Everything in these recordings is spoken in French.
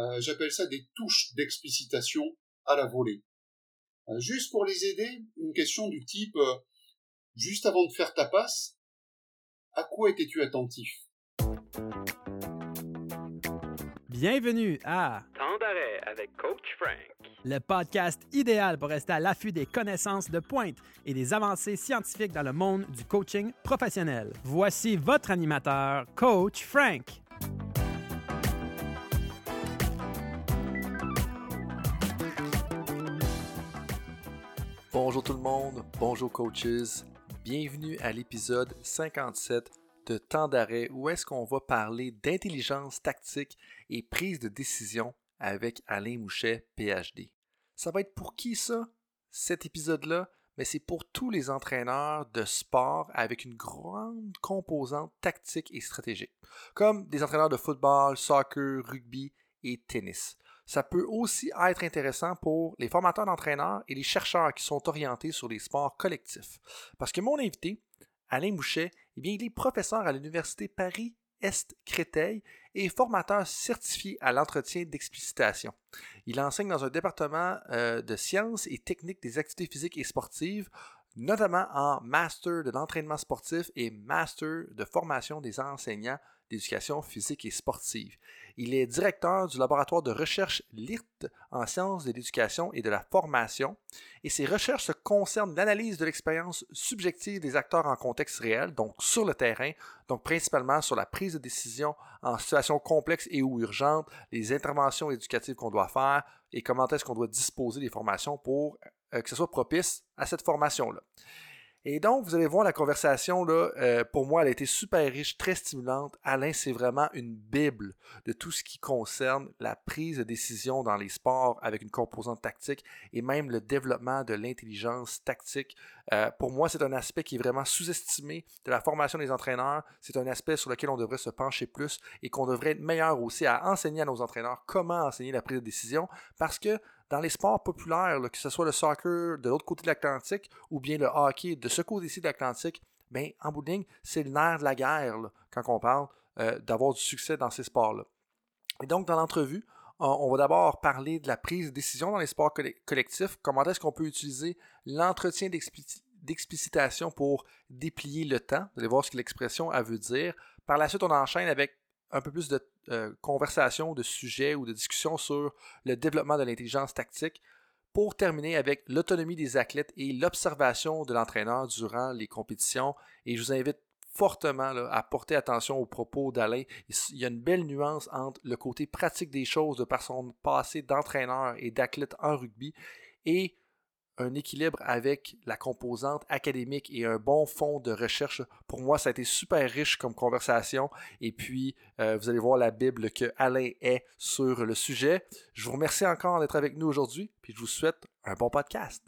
Euh, j'appelle ça des touches d'explicitation à la volée. Euh, juste pour les aider, une question du type juste avant de faire ta passe, à quoi étais-tu attentif? Bienvenue à Temps d'arrêt avec Coach Frank, le podcast idéal pour rester à l'affût des connaissances de pointe et des avancées scientifiques dans le monde du coaching professionnel. Voici votre animateur, Coach Frank. Bonjour tout le monde, bonjour coaches, bienvenue à l'épisode 57 de Temps d'arrêt où est-ce qu'on va parler d'intelligence tactique et prise de décision avec Alain Mouchet, PhD. Ça va être pour qui ça, cet épisode-là? Mais c'est pour tous les entraîneurs de sport avec une grande composante tactique et stratégique, comme des entraîneurs de football, soccer, rugby et tennis. Ça peut aussi être intéressant pour les formateurs d'entraîneurs et les chercheurs qui sont orientés sur les sports collectifs. Parce que mon invité, Alain Mouchet, eh bien, il est professeur à l'Université Paris est Créteil et formateur certifié à l'entretien d'explicitation. Il enseigne dans un département euh, de sciences et techniques des activités physiques et sportives, notamment en master de l'entraînement sportif et master de formation des enseignants d'éducation physique et sportive. Il est directeur du laboratoire de recherche LIRT en sciences de l'éducation et de la formation, et ses recherches se concernent l'analyse de l'expérience subjective des acteurs en contexte réel, donc sur le terrain, donc principalement sur la prise de décision en situation complexe et ou urgente, les interventions éducatives qu'on doit faire et comment est-ce qu'on doit disposer des formations pour euh, que ce soit propice à cette formation-là. Et donc, vous allez voir la conversation, là, euh, pour moi, elle a été super riche, très stimulante. Alain, c'est vraiment une bible de tout ce qui concerne la prise de décision dans les sports avec une composante tactique et même le développement de l'intelligence tactique. Euh, pour moi, c'est un aspect qui est vraiment sous-estimé de la formation des entraîneurs. C'est un aspect sur lequel on devrait se pencher plus et qu'on devrait être meilleur aussi à enseigner à nos entraîneurs comment enseigner la prise de décision parce que dans les sports populaires, que ce soit le soccer de l'autre côté de l'Atlantique ou bien le hockey de ce côté-ci de l'Atlantique, ben, en bout de ligne, c'est le nerf de la guerre quand on parle euh, d'avoir du succès dans ces sports-là. Et donc, dans l'entrevue, on va d'abord parler de la prise de décision dans les sports collectifs, comment est-ce qu'on peut utiliser l'entretien d'explicitation pour déplier le temps. Vous allez voir ce que l'expression veut dire. Par la suite, on enchaîne avec un peu plus de euh, conversation, de sujets ou de discussions sur le développement de l'intelligence tactique pour terminer avec l'autonomie des athlètes et l'observation de l'entraîneur durant les compétitions. Et je vous invite fortement à porter attention aux propos d'Alain. Il y a une belle nuance entre le côté pratique des choses de par son passé d'entraîneur et d'athlète en rugby et un équilibre avec la composante académique et un bon fond de recherche. Pour moi, ça a été super riche comme conversation. Et puis, euh, vous allez voir la Bible que Alain est sur le sujet. Je vous remercie encore d'être avec nous aujourd'hui. Puis, je vous souhaite un bon podcast.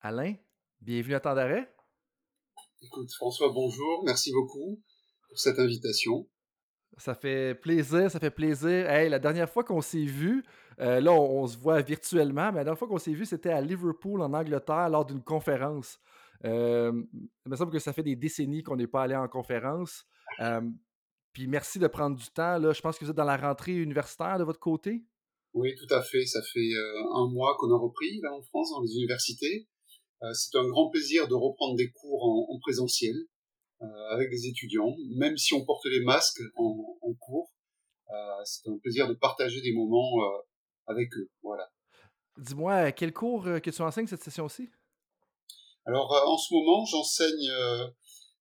Alain, bienvenue à Temps d'arrêt. Écoute, François, bonjour. Merci beaucoup pour cette invitation. Ça fait plaisir, ça fait plaisir. Hey, la dernière fois qu'on s'est vu, euh, là, on, se voit virtuellement, mais la dernière fois qu'on s'est vu, c'était à Liverpool, en Angleterre, lors d'une conférence. Euh, il me semble que ça fait des décennies qu'on n'est pas allé en conférence. Euh, puis merci de prendre du temps. Là. Je pense que vous êtes dans la rentrée universitaire de votre côté? Oui, tout à fait. Ça fait un mois qu'on a repris là en France, dans les universités. c'est un grand plaisir de reprendre des cours en présentiel. Euh, avec des étudiants, même si on porte les masques en, cours. Euh, c'est un plaisir de partager des moments euh, avec eux. Voilà. Dis-moi, quel cours que tu enseignes cette session-ci? Alors, en ce moment, j'enseigne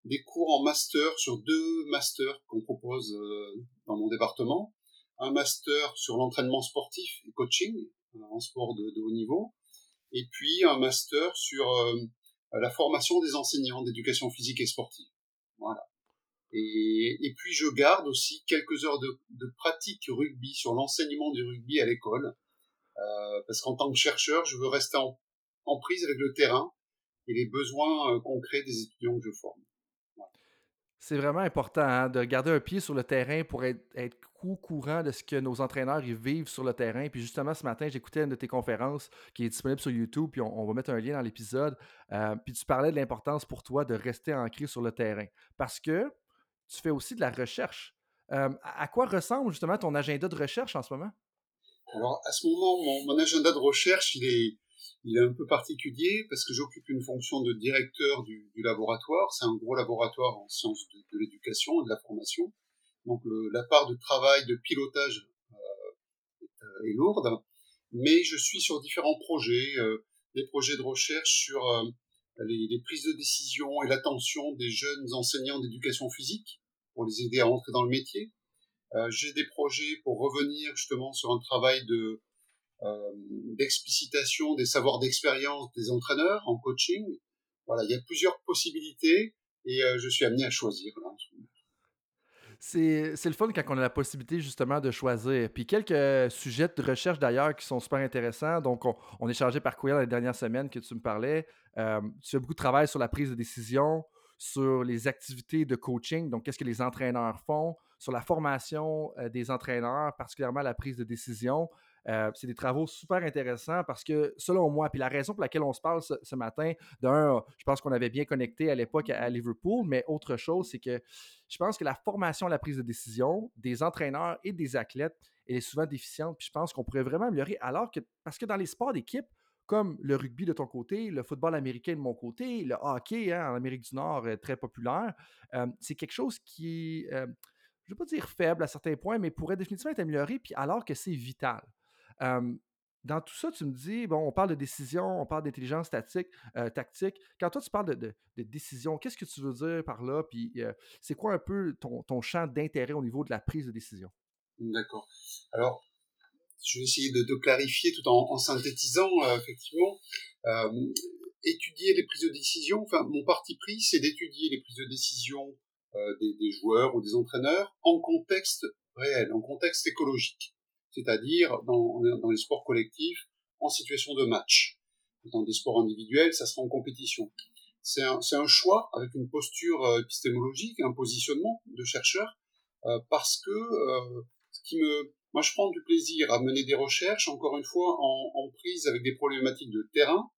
des cours en master sur deux masters qu'on propose dans mon département. Un master sur l'entraînement sportif et coaching en sport de, de, haut niveau, et puis un master sur la formation des enseignants d'éducation physique et sportive. Voilà. Et, puis je garde aussi quelques heures de, pratique rugby sur l'enseignement du rugby à l'école, euh, parce qu'en tant que chercheur, je veux rester en, prise avec le terrain et les besoins euh, concrets des étudiants que je forme. C'est vraiment important hein, de garder un pied sur le terrain pour être, au courant de ce que nos entraîneurs vivent sur le terrain. Puis justement, ce matin, j'écoutais une de tes conférences qui est disponible sur YouTube, puis on, va mettre un lien dans l'épisode. Euh, puis tu parlais de l'importance pour toi de rester ancré sur le terrain. Parce que tu fais aussi de la recherche. à quoi ressemble justement ton agenda de recherche en ce moment? Alors, à ce moment, mon, agenda de recherche, il est, il est un peu particulier parce que j'occupe une fonction de directeur du, laboratoire. C'est un gros laboratoire en sciences de, l'éducation et de la formation. Donc, la part de travail, de pilotage euh, euh, est, lourde. Mais je suis sur différents projets, euh, des projets de recherche sur les, les, prises de décision et l'attention des jeunes enseignants d'éducation physique pour les aider à entrer dans le métier. Euh, j'ai des projets pour revenir justement sur un travail de euh, d'explicitation des savoirs d'expérience des entraîneurs en coaching. Voilà, il y a plusieurs possibilités et euh, je suis amené à choisir. c'est, c'est le fun quand on a la possibilité justement de choisir. Puis quelques sujets de recherche d'ailleurs qui sont super intéressants. Donc, on, on échangeait par courriel les dernières semaines que tu me parlais. tu fais beaucoup de travail sur la prise de décision, sur les activités de coaching, donc qu'est-ce que les entraîneurs font, sur la formation euh, des entraîneurs, particulièrement la prise de décision. Euh, c'est des travaux super intéressants parce que, selon moi, puis la raison pour laquelle on se parle ce, matin, d'un, je pense qu'on avait bien connecté à l'époque à, Liverpool, mais autre chose, c'est que je pense que la formation à la prise de décision des entraîneurs et des athlètes, elle est souvent déficiente. Puis je pense qu'on pourrait vraiment améliorer, alors que, parce que dans les sports d'équipe, comme le rugby de ton côté, le football américain de mon côté, le hockey hein, en Amérique du Nord, euh, très populaire, c'est quelque chose qui est je ne vais pas dire faible à certains points, mais pourrait définitivement être amélioré, puis alors que c'est vital. dans tout ça, tu me dis, bon, on parle de décision, on parle d'intelligence tactique, euh. Quand toi, tu parles de, décision, qu'est-ce que tu veux dire par là? Puis euh, c'est quoi un peu ton, champ d'intérêt au niveau de la prise de décision? D'accord. Alors, je vais essayer de, clarifier tout en, synthétisant, euh, effectivement. étudier les prises de décision, enfin, mon parti pris, c'est d'étudier les prises de décision euh, des, des, joueurs ou des entraîneurs en contexte réel, en contexte écologique, c'est-à-dire dans, dans les sports collectifs, en situation de match. Dans des sports individuels, ça sera en compétition. C'est un, un, choix avec une posture euh, épistémologique, un positionnement de chercheur, euh, parce que euh, ce qui me, moi, je prends du plaisir à mener des recherches, encore une fois, en, prise avec des problématiques de terrain,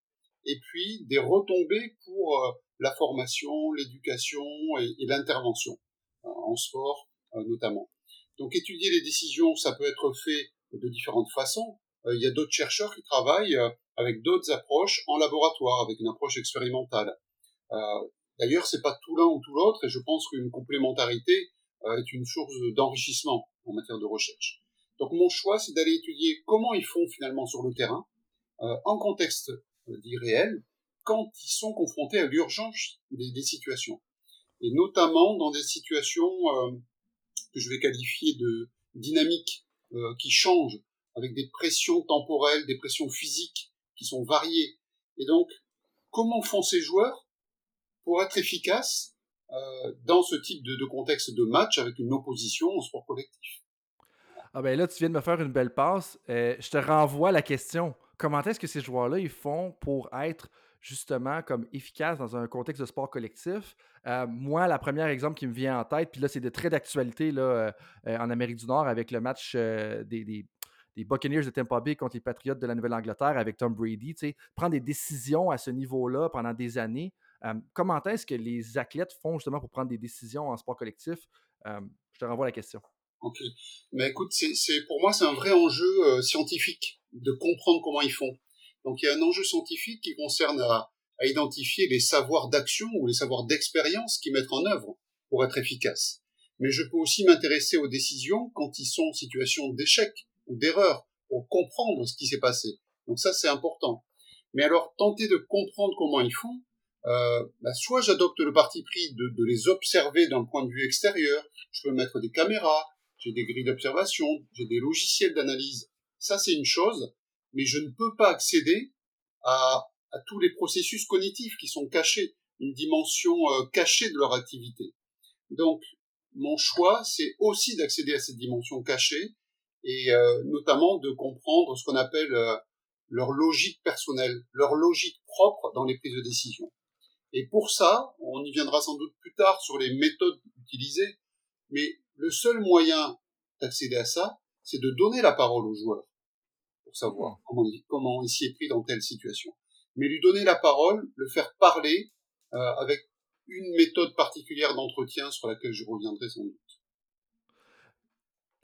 et puis des retombées pour euh, la formation, l'éducation et, l'intervention euh, en sport euh, notamment. Donc étudier les décisions, ça peut être fait de différentes façons. Il y a d'autres chercheurs qui travaillent avec d'autres approches en laboratoire, avec une approche expérimentale. D'ailleurs, c'est pas tout l'un ou tout l'autre, et je pense qu'une complémentarité est une source d'enrichissement en matière de recherche. Donc mon choix, c'est d'aller étudier comment ils font finalement sur le terrain, en contexte dit réel, quand ils sont confrontés à l'urgence des, situations. Et notamment dans des situations euh, que je vais qualifier de dynamiques, euh, qui changent, avec des pressions temporelles, des pressions physiques qui sont variées. Et donc, comment font ces joueurs pour être efficaces euh, dans ce type de, de, contexte de match avec une opposition en sport collectif? Ah ben là, tu viens de me faire une belle passe. je te renvoie la question. Comment est-ce que ces joueurs-là, ils font pour être justement comme efficace dans un contexte de sport collectif? Euh, moi, la première exemple qui me vient en tête, puis là, c'est de très d'actualité euh, euh, en Amérique du Nord avec le match des, Buccaneers de Tampa Bay contre les Patriots de la Nouvelle-Angleterre avec Tom Brady. Prendre des décisions à ce niveau-là pendant des années. comment est-ce que les athlètes font justement pour prendre des décisions en sport collectif? je te renvoie la question. Ok. Mais écoute, c'est pour moi, c'est un vrai enjeu scientifique de comprendre comment ils font. Donc il y a un enjeu scientifique qui concerne à, identifier les savoirs d'action ou les savoirs d'expérience qui mettent en œuvre pour être efficaces. Mais je peux aussi m'intéresser aux décisions quand ils sont en situation d'échec ou d'erreur pour comprendre ce qui s'est passé. Donc ça c'est important. Mais alors tenter de comprendre comment ils font, euh, bah, soit j'adopte le parti pris de, de les observer d'un point de vue extérieur, je peux mettre des caméras, j'ai des grilles d'observation, j'ai des logiciels d'analyse. Ça c'est une chose, mais je ne peux pas accéder à, tous les processus cognitifs qui sont cachés, une dimension euh, cachée de leur activité. Donc, mon choix, c'est aussi d'accéder à cette dimension cachée et euh, notamment de comprendre ce qu'on appelle euh, leur logique personnelle, leur logique propre dans les prises de décision. Et pour ça, on y viendra sans doute plus tard sur les méthodes utilisées, mais le seul moyen d'accéder à ça, c'est de donner la parole aux joueurs savoir comment il, comment il s'y est pris dans telle situation. Mais lui donner la parole, le faire parler euh, avec une méthode particulière d'entretien sur laquelle je reviendrai sans doute.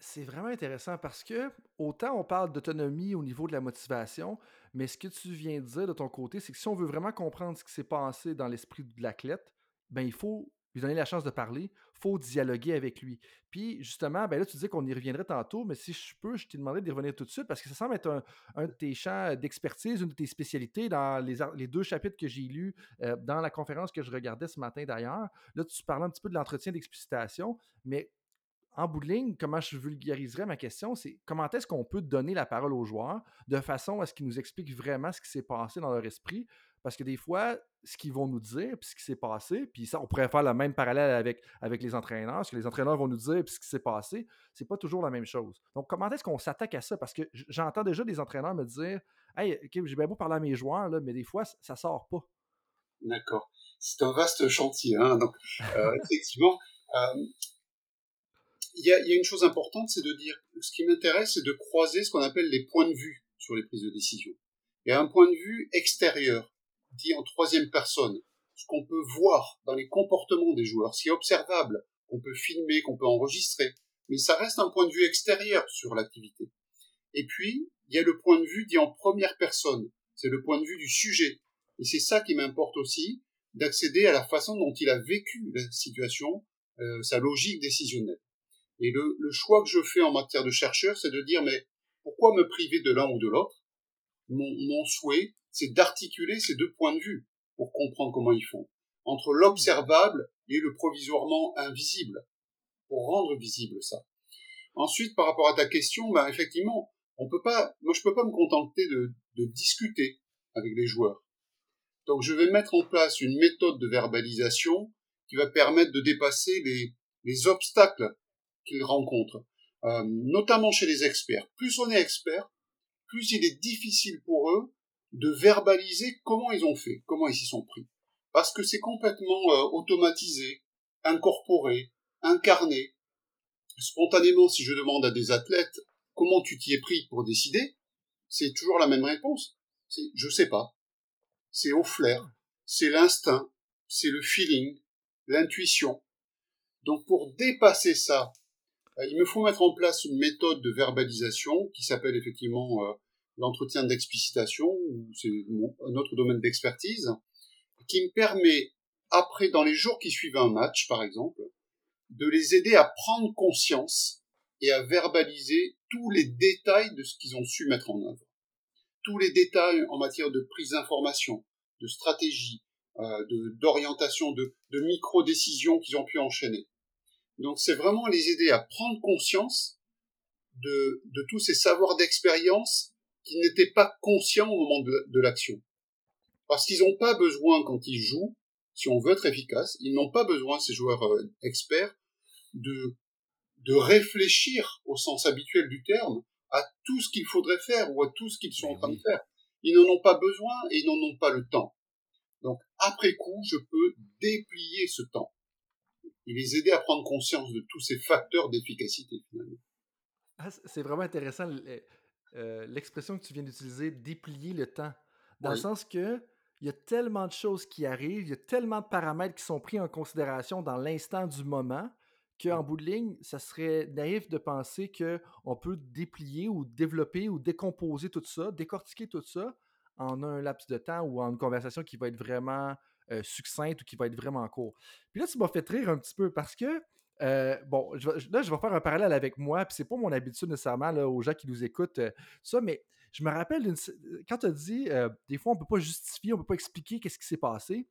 c'est vraiment intéressant parce que autant on parle d'autonomie au niveau de la motivation, mais ce que tu viens de dire de ton côté, c'est que si on veut vraiment comprendre ce qui s'est passé dans l'esprit de l'athlète, ben il faut lui donner la chance de parler, faut dialoguer avec lui. Puis justement, ben là, tu disais qu'on y reviendrait tantôt, mais si je peux, je t'ai demandé d'y revenir tout de suite parce que ça semble être un, de tes champs d'expertise, une de tes spécialités dans les, deux chapitres que j'ai lus euh, dans la conférence que je regardais ce matin d'ailleurs. Là, tu parlais un petit peu de l'entretien d'explicitation, mais en bout de ligne, comment je vulgariserais ma question, c'est comment est-ce qu'on peut donner la parole aux joueurs de façon à ce qu'ils nous expliquent vraiment ce qui s'est passé dans leur esprit. Parce que des fois, ce qu'ils vont nous dire, puis ce qui s'est passé, puis ça, on pourrait faire le même parallèle avec, avec les entraîneurs, ce que les entraîneurs vont nous dire, puis ce qui s'est passé, c'est pas toujours la même chose. Donc, comment est-ce qu'on s'attaque à ça? Parce que j'entends déjà des entraîneurs me dire Hey, j'ai bien beau parler à mes joueurs, là, mais des fois, ça sort pas. D'accord. C'est un vaste chantier. Hein? Donc, euh, effectivement, euh, il y a, une chose importante, c'est de dire, ce qui m'intéresse, c'est de croiser ce qu'on appelle les points de vue sur les prises de décision. Il y a un point de vue extérieur, dit en troisième personne, ce qu'on peut voir dans les comportements des joueurs, ce qui est observable, qu'on peut filmer, qu'on peut enregistrer, mais ça reste un point de vue extérieur sur l'activité. Et puis, il y a le point de vue dit en première personne, c'est le point de vue du sujet. Et c'est ça qui m'importe aussi, d'accéder à la façon dont il a vécu la situation, euh, sa logique décisionnelle. Et le, le, choix que je fais en matière de chercheur, c'est de dire, mais pourquoi me priver de l'un ou de l'autre? Mon, mon souhait, c'est d'articuler ces deux points de vue pour comprendre comment ils font, entre l'observable et le provisoirement invisible, pour rendre visible ça. Ensuite, par rapport à ta question, ben effectivement, on peut pas, moi je peux pas me contenter de, de discuter avec les joueurs. Donc je vais mettre en place une méthode de verbalisation qui va permettre de dépasser les, les obstacles qu'ils rencontrent, euh, notamment chez les experts. Plus on est expert, plus il est difficile pour eux de verbaliser comment ils ont fait, comment ils s'y sont pris. Parce que c'est complètement euh, automatisé, incorporé, incarné. Spontanément, si je demande à des athlètes comment tu t'y es pris pour décider, c'est toujours la même réponse. C'est je sais pas. C'est au flair, c'est l'instinct, c'est le feeling, l'intuition. Donc pour dépasser ça euh, il me faut mettre en place une méthode de verbalisation qui s'appelle effectivement euh, l'entretien d'explicitation, c'est un autre domaine d'expertise, qui me permet, après, dans les jours qui suivent un match, par exemple, de les aider à prendre conscience et à verbaliser tous les détails de ce qu'ils ont su mettre en œuvre. Tous les détails en matière de prise d'information, de stratégie, euh, d'orientation, de, micro-décisions qu'ils ont pu enchaîner. Donc c'est vraiment les aider à prendre conscience de tous ces savoirs d'expérience qui n'étaient pas conscients au moment de, l'action. Parce qu'ils n'ont pas besoin, quand ils jouent, si on veut être efficace, ils n'ont pas besoin, ces joueurs euh, experts, de, de réfléchir au sens habituel du terme à tout ce qu'il faudrait faire ou à tout ce qu'ils sont en train de faire. Ils n'en ont pas besoin et ils n'en ont pas le temps. Donc, après coup, je peux déplier ce temps et les aider à prendre conscience de tous ces facteurs d'efficacité finalement. Ah, c'est vraiment intéressant euh, l'expression que tu viens d'utiliser, déplier le temps. Dans le sens que il y a tellement de choses qui arrivent, il y a tellement de paramètres qui sont pris en considération dans l'instant du moment qu'en bout de ligne, ça serait naïf de penser qu'on peut déplier ou développer ou décomposer tout ça, décortiquer tout ça en un laps de temps ou en une conversation qui va être vraiment euh, succincte ou qui va être vraiment court. Puis là, tu m'as fait rire un petit peu parce que, euh, bon, là, je vais faire un parallèle avec moi, puis c'est pas mon habitude nécessairement aux gens qui nous écoutent, euh, ça, mais je me rappelle, quand tu as dit, des fois, on peut pas justifier, on peut pas expliquer qu'est-ce qui s'est passé.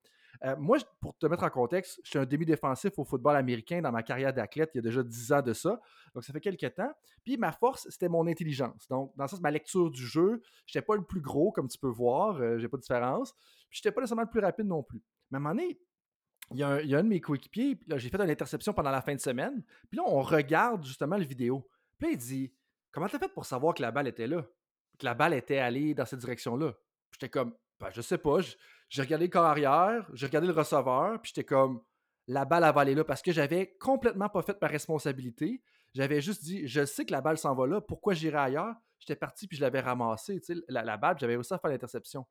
moi, pour te mettre en contexte, je suis un demi-défensif au football américain dans ma carrière d'athlète il y a déjà 10 ans de ça. Donc, ça fait quelques temps. Puis, ma force, c'était mon intelligence. Donc, dans le sens, ma lecture du jeu, je n'étais pas le plus gros, comme tu peux voir, j'ai pas de différence. Puis, je n'étais pas nécessairement le plus rapide non plus. Mais à un moment donné, il y a un, il y a un de mes coéquipiers, j'ai fait une interception pendant la fin de semaine. Puis là, on regarde justement la vidéo. Puis là, il dit Comment t'as fait pour savoir que la balle était là? Que la balle était allée dans cette direction-là J'étais comme ben, Je sais pas. J'ai regardé le corps arrière, j'ai regardé le receveur, puis j'étais comme La balle a aller là parce que j'avais complètement pas fait ma responsabilité. J'avais juste dit Je sais que la balle s'en va là, pourquoi j'irai ailleurs J'étais parti, puis je l'avais ramassée, la, la balle, j'avais aussi à faire l'interception.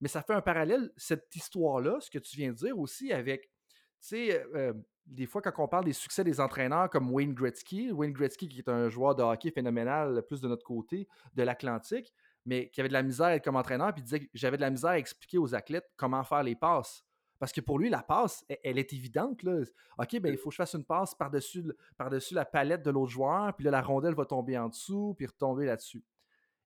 Mais ça fait un parallèle, cette histoire-là, ce que tu viens de dire aussi avec, tu sais, euh, des fois, quand on parle des succès des entraîneurs comme Wayne Gretzky, Wayne Gretzky qui est un joueur de hockey phénoménal, plus de notre côté de l'Atlantique, mais qui avait de la misère à être comme entraîneur, puis disait que j'avais de la misère à expliquer aux athlètes comment faire les passes. Parce que pour lui, la passe, elle, est évidente. Là. OK, ben, il faut que je fasse une passe par-dessus par -dessus la palette de l'autre joueur, puis là, la rondelle va tomber en dessous, puis retomber là-dessus.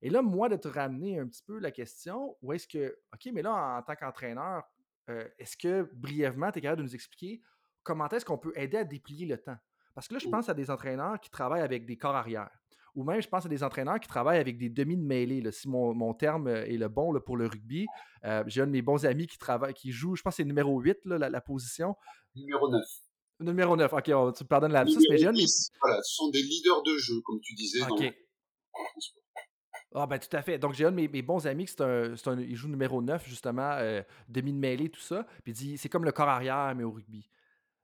Et là, moi, de te ramener un petit peu la question, où est-ce que, OK, mais là, en tant qu'entraîneur, euh, est-ce que brièvement, tu es capable de nous expliquer comment est-ce qu'on peut aider à déplier le temps? Parce que là, je pense à des entraîneurs qui travaillent avec des corps arrière. Ou même, je pense à des entraîneurs qui travaillent avec des demi de mêlée. Si mon, terme euh, est le bon pour le rugby, euh, j'ai un de mes bons amis qui travaille, qui joue, je pense que c'est numéro 8, la, position. Numéro 9. Numéro 9, ok, tu me pardonnes la mais j'ai Voilà, ce sont des leaders de jeu, comme tu disais. Ok. Ah ben tout à fait. Donc j'ai un de mes, bons amis qui un, il joue numéro 9 justement, euh, demi de mêlée, tout ça. Puis il dit c'est comme le corps arrière mais au rugby.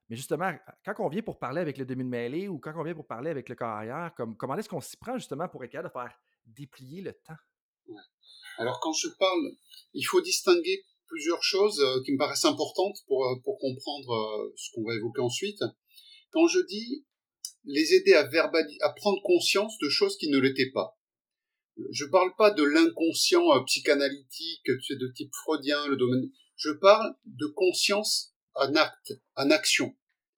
Mais justement, quand on vient pour parler avec le demi de mêlée ou quand on vient pour parler avec le corps arrière, comme, comment est-ce qu'on s'y prend justement pour être capable de faire déplier le temps? Alors quand je parle, il faut distinguer plusieurs choses euh, qui me paraissent importantes pour, euh, pour comprendre ce qu'on va évoquer ensuite. Quand je dis les aider à, à prendre conscience de choses qui ne l'étaient pas. Je parle pas de l'inconscient psychanalytique, de type freudien, le domaine. Je parle de conscience un acte, en action.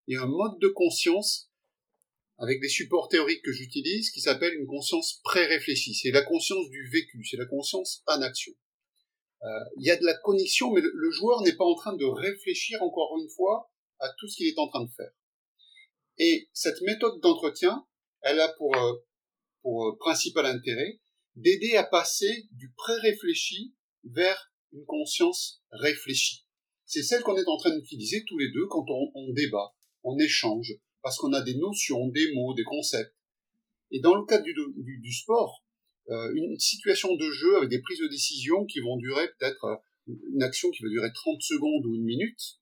Il y a un mode de conscience avec des supports théoriques que j'utilise qui s'appelle une conscience pré-réfléchie. C'est la conscience du vécu, c'est la conscience en action. Euh, il y a de la connexion, mais le, joueur n'est pas en train de réfléchir encore une fois à tout ce qu'il est en train de faire. Et cette méthode d'entretien, elle a pour, euh, pour euh, principal intérêt d'aider à passer du pré-réfléchi vers une conscience réfléchie c'est celle qu'on est en train d'utiliser tous les deux quand on, débat, on échange, parce qu'on a des notions, des mots, des concepts. Et dans le cadre du, sport, euh, une situation de jeu avec des prises de décision qui vont durer peut-être euh, une action qui va durer 30 secondes ou une minute,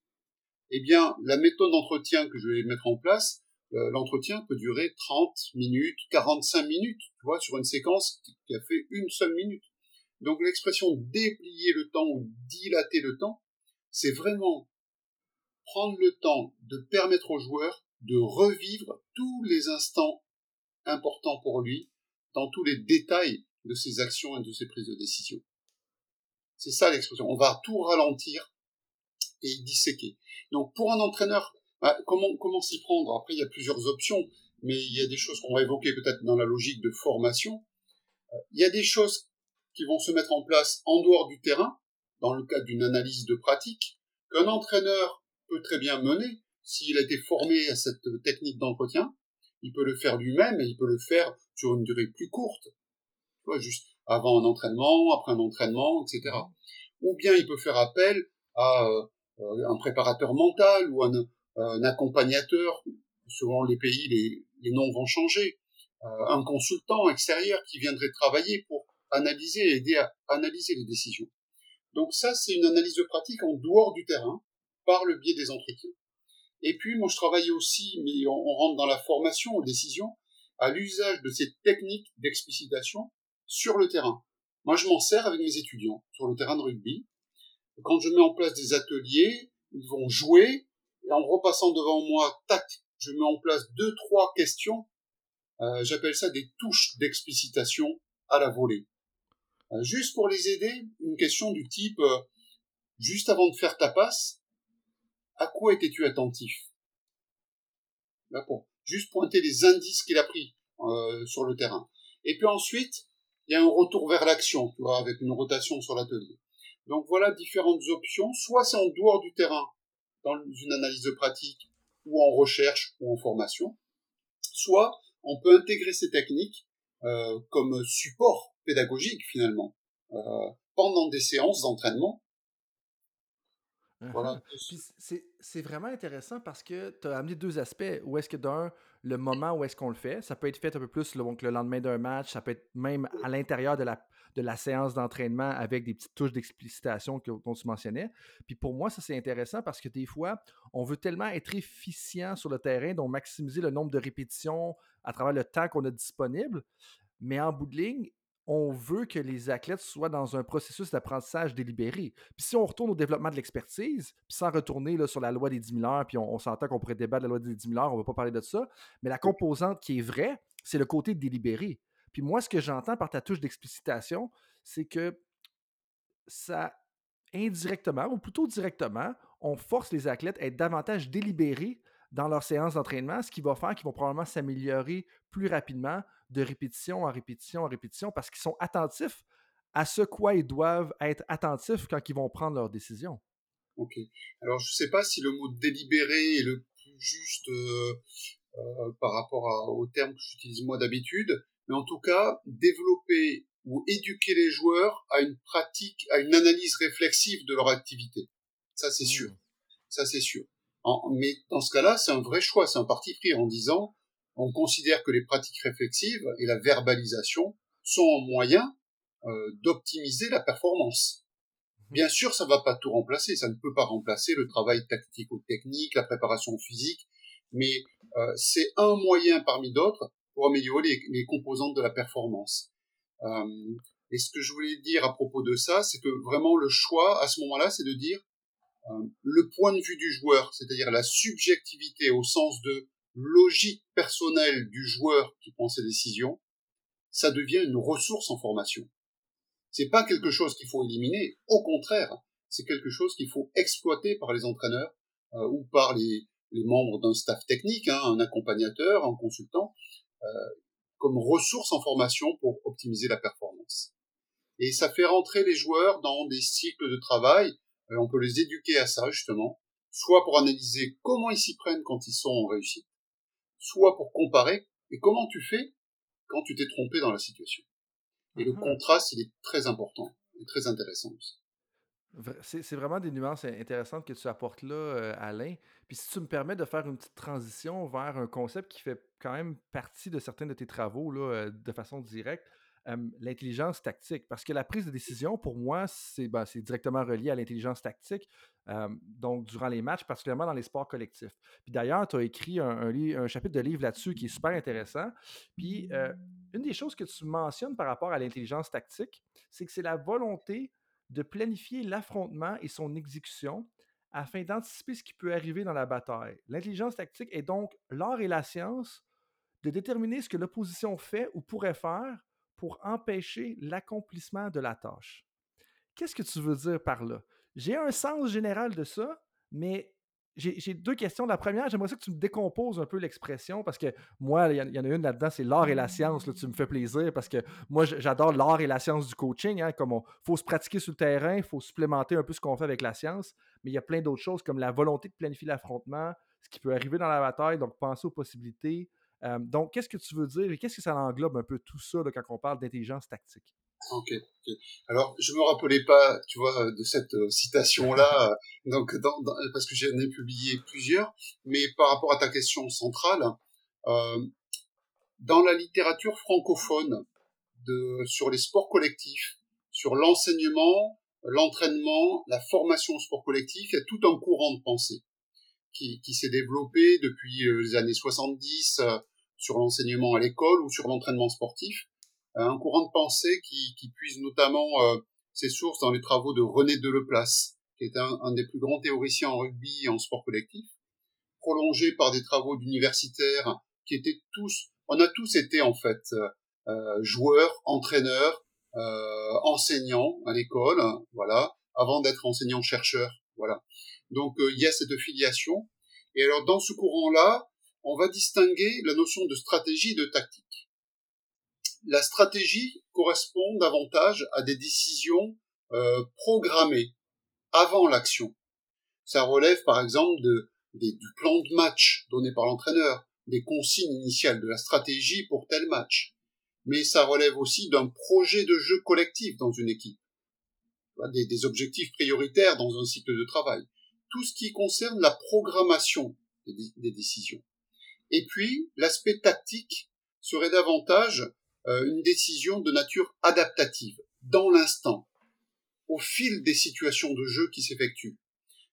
eh bien, la méthode d'entretien que je vais mettre en place, l'entretien peut durer 30 minutes, 45 minutes, tu vois, sur une séquence qui a fait une seule minute. Donc l'expression déplier le temps ou dilater le temps, c'est vraiment prendre le temps de permettre au joueur de revivre tous les instants importants pour lui dans tous les détails de ses actions et de ses prises de décision. C'est ça l'expression. On va tout ralentir et disséquer. Donc pour un entraîneur, bah, comment, comment s'y prendre? Après, il y a plusieurs options, mais il y a des choses qu'on va évoquer peut-être dans la logique de formation. Euh, il y a des choses qui vont se mettre en place en dehors du terrain, dans le cadre d'une analyse de pratique, qu'un entraîneur peut très bien mener s'il a été formé à cette technique d'entretien. Il peut le faire lui-même et il peut le faire sur une durée plus courte, juste avant un entraînement, après un entraînement, etc. Ou bien il peut faire appel à euh, un préparateur mental ou un, un, accompagnateur. Selon les pays, les, les noms vont changer. Euh, un consultant extérieur qui viendrait travailler pour analyser, aider à analyser les décisions. Donc ça, c'est une analyse de pratique en dehors du terrain, par le biais des entretiens. Et puis, moi, je travaille aussi, mais on, rentre dans la formation, aux décisions, à l'usage de ces techniques d'explicitation sur le terrain. Moi, je m'en sers avec mes étudiants sur le terrain de rugby. Quand je mets en place des ateliers, ils vont jouer, et en repassant devant moi, tac, je mets en place deux, trois questions. Euh, j'appelle ça des touches d'explicitation à la volée. Euh, juste pour les aider, une question du type euh, juste avant de faire ta passe, à quoi étais-tu attentif? D'accord. Juste pointer les indices qu'il a pris euh, sur le terrain. Et puis ensuite, il y a un retour vers l'action, tu vois, avec une rotation sur l'atelier. Donc voilà différentes options. Soit c'est en dehors du terrain, dans une analyse de pratique, ou en recherche, ou en formation. Soit on peut intégrer ces techniques euh, comme support pédagogique finalement euh, pendant des séances d'entraînement. Voilà. C'est vraiment intéressant parce que tu as amené deux aspects. Où est-ce que d'un, le moment où est-ce qu'on le fait, ça peut être fait un peu plus donc, le lendemain d'un match, ça peut être même à l'intérieur de la, de la séance d'entraînement avec des petites touches d'explicitation dont tu mentionnais. Puis pour moi, ça c'est intéressant parce que des fois, on veut tellement être efficient sur le terrain, donc maximiser le nombre de répétitions à travers le temps qu'on a disponible. Mais en bout de ligne, on veut que les athlètes soient dans un processus d'apprentissage délibéré. Puis si on retourne au développement de l'expertise, puis sans retourner là, sur la loi des 10 000 heures, puis on, s'entend qu'on pourrait débattre de la loi des 10 000 heures, on ne va pas parler de ça, mais la composante qui est vraie, c'est le côté délibéré. Puis moi, ce que j'entends par ta touche d'explicitation, c'est que ça, indirectement, ou plutôt directement, on force les athlètes à être davantage délibérés dans leur séance d'entraînement, ce qui va faire qu'ils vont probablement s'améliorer plus rapidement de répétition en répétition en répétition parce qu'ils sont attentifs à ce quoi ils doivent être attentifs quand ils vont prendre leurs décisions. Ok. Alors je ne sais pas si le mot délibéré est le plus juste euh, euh, par rapport au terme que j'utilise moi d'habitude, mais en tout cas développer ou éduquer les joueurs à une pratique, à une analyse réflexive de leur activité. Ça c'est sûr. Mmh. Ça c'est sûr mais dans ce cas-là, c'est un vrai choix, c'est un parti pris en disant on considère que les pratiques réflexives et la verbalisation sont un moyen euh, d'optimiser la performance. Mhm. Bien sûr, ça ne va pas tout remplacer, ça ne peut pas remplacer le travail tactico-technique, la préparation physique, mais euh, c'est un moyen parmi d'autres pour améliorer les, composantes de la performance. Euh, et ce que je voulais dire à propos de ça, c'est que vraiment le choix à ce moment-là, c'est de dire euh, le point de vue du joueur, c'est-à-dire la subjectivité au sens de logique personnelle du joueur qui prend ses décisions, ça devient une ressource en formation. C'est pas quelque chose qu'il faut éliminer, au contraire, c'est quelque chose qu'il faut exploiter par les entraîneurs euh, ou par les, membres d'un staff technique, hein, un accompagnateur, un consultant, comme ressource en formation pour optimiser la performance. Et ça fait rentrer les joueurs dans des cycles de travail euh, on peut les éduquer à ça, justement, soit pour analyser comment ils s'y prennent quand ils sont en réussite, soit pour comparer et comment tu fais quand tu t'es trompé dans la situation. Et le mhm. contraste, il est très important et très intéressant aussi. C'est vraiment des nuances intéressantes que tu apportes là, euh, Alain. Puis si tu me permets de faire une petite transition vers un concept qui fait quand même partie de certains de tes travaux là, euh, de façon directe, l'intelligence tactique. Parce que la prise de décision, pour moi, c'est ben, directement relié à l'intelligence tactique, donc durant les matchs, particulièrement dans les sports collectifs. Puis d'ailleurs, tu as écrit un, chapitre de livre là-dessus qui est super intéressant. Puis euh, une des choses que tu mentionnes par rapport à l'intelligence tactique, c'est que c'est la volonté de planifier l'affrontement et son exécution afin d'anticiper ce qui peut arriver dans la bataille. L'intelligence tactique est donc l'art et la science de déterminer ce que l'opposition fait ou pourrait faire pour empêcher l'accomplissement de la tâche. Qu'est-ce que tu veux dire par là? J'ai un sens général de ça, mais j'ai deux questions. La première, j'aimerais que tu me décomposes un peu l'expression parce que moi, il y, en a une là-dedans, c'est l'art et la science. Tu me fais plaisir parce que moi, j'adore l'art et la science du coaching. Hein, comme il faut se pratiquer sur le terrain, il faut supplémenter un peu ce qu'on fait avec la science, mais il y a plein d'autres choses comme la volonté de planifier l'affrontement, ce qui peut arriver dans la bataille, donc penser aux possibilités, euh, donc, qu'est-ce que tu veux dire et qu'est-ce que ça englobe un peu tout ça quand on parle d'intelligence tactique? Ok. Alors, je me rappelais pas, tu vois, de cette euh, citation-là, euh, donc parce que j'en ai publié plusieurs, mais par rapport à ta question centrale, dans la littérature francophone sur les sports collectifs, sur l'enseignement, l'entraînement, la formation au sport collectif, il y a tout un courant de pensée qui, qui s'est développé depuis euh, les années 70 euh, sur l'enseignement à l'école ou sur l'entraînement sportif. Euh, un courant de pensée qui, qui puise notamment ses sources dans les travaux de René Deleplace, qui est un, un, des plus grands théoriciens en rugby et en sport collectif, prolongé par des travaux d'universitaires qui étaient tous, on a tous été en fait euh, joueurs, entraîneurs, euh, enseignants à l'école, voilà, avant d'être enseignants-chercheurs, voilà. Donc euh, il y a cette filiation. Et alors dans ce courant-là, on va distinguer la notion de stratégie et de tactique. La stratégie correspond davantage à des décisions euh, programmées avant l'action. Ça relève par exemple de, du plan de match donné par l'entraîneur, des consignes initiales de la stratégie pour tel match. Mais ça relève aussi d'un projet de jeu collectif dans une équipe, des, des objectifs prioritaires dans un cycle de travail tout ce qui concerne la programmation des, décisions. Et puis, l'aspect tactique serait davantage euh, une décision de nature adaptative, dans l'instant, au fil des situations de jeu qui s'effectuent.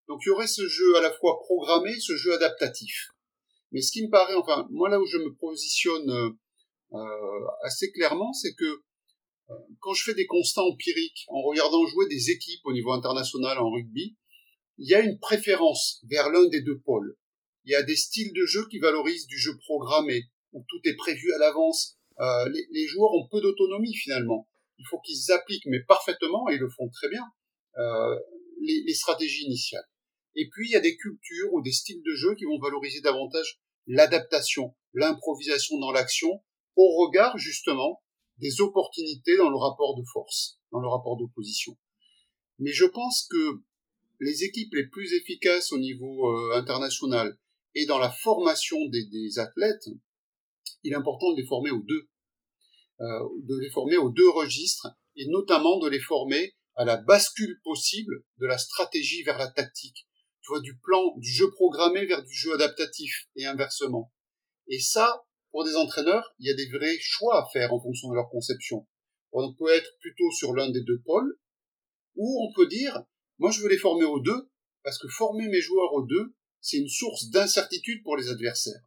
Donc il y aurait ce jeu à la fois programmé, ce jeu adaptatif. Mais ce qui me paraît, enfin, moi là où je me positionne euh, assez clairement, c'est que quand je fais des constats empiriques en regardant jouer des équipes au niveau international en rugby, il y a une préférence vers l'un des deux pôles. Il y a des styles de jeu qui valorisent du jeu programmé, où tout est prévu à l'avance. Euh, les, les, joueurs ont peu d'autonomie finalement. Il faut qu'ils appliquent, mais parfaitement, et ils le font très bien, euh, les, les, stratégies initiales. Et puis il y a des cultures ou des styles de jeu qui vont valoriser davantage l'adaptation, l'improvisation dans l'action, au regard justement des opportunités dans le rapport de force, dans le rapport d'opposition. Mais je pense que les équipes les plus efficaces au niveau euh, international et dans la formation des, des, athlètes, il est important de les former aux deux, euh, de les former aux deux registres et notamment de les former à la bascule possible de la stratégie vers la tactique. Tu vois, du plan, du jeu programmé vers du jeu adaptatif et inversement. Et ça, pour des entraîneurs, il y a des vrais choix à faire en fonction de leur conception. On peut être plutôt sur l'un des deux pôles, ou on peut dire, moi je veux les former aux deux, parce que former mes joueurs aux deux, c'est une source d'incertitude pour les adversaires.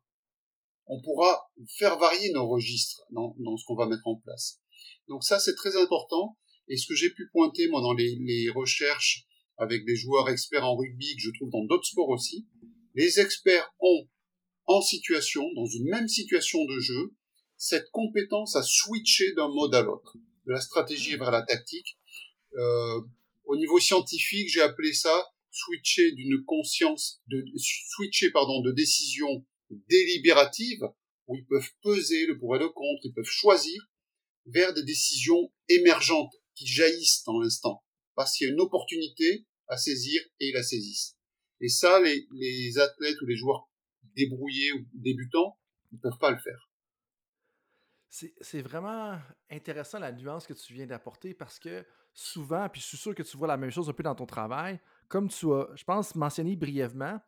On pourra faire varier nos registres dans, dans ce qu'on va mettre en place. Donc ça, c'est très important. Et ce que j'ai pu pointer, moi, dans les, les recherches avec des joueurs experts en rugby, que je trouve dans d'autres sports aussi, les experts ont en situation, dans une même situation de jeu, cette compétence à switcher d'un mode à l'autre, de la stratégie vers la tactique. Euh, au niveau scientifique, j'ai appelé ça switcher d'une conscience, de switcher pardon, de décision délibérative, où ils peuvent peser le pour et le contre, ils peuvent choisir, vers des décisions émergentes qui jaillissent dans l'instant, parce qu'il y a une opportunité à saisir et ils la saisissent. Et ça, les, les athlètes ou les joueurs débrouillés ou débutants, ils peuvent pas le faire. C'est vraiment intéressant la nuance que tu viens d'apporter parce que souvent, puis je suis sûr que tu vois la même chose un peu dans ton travail, comme tu as, je pense, mentionné brièvement,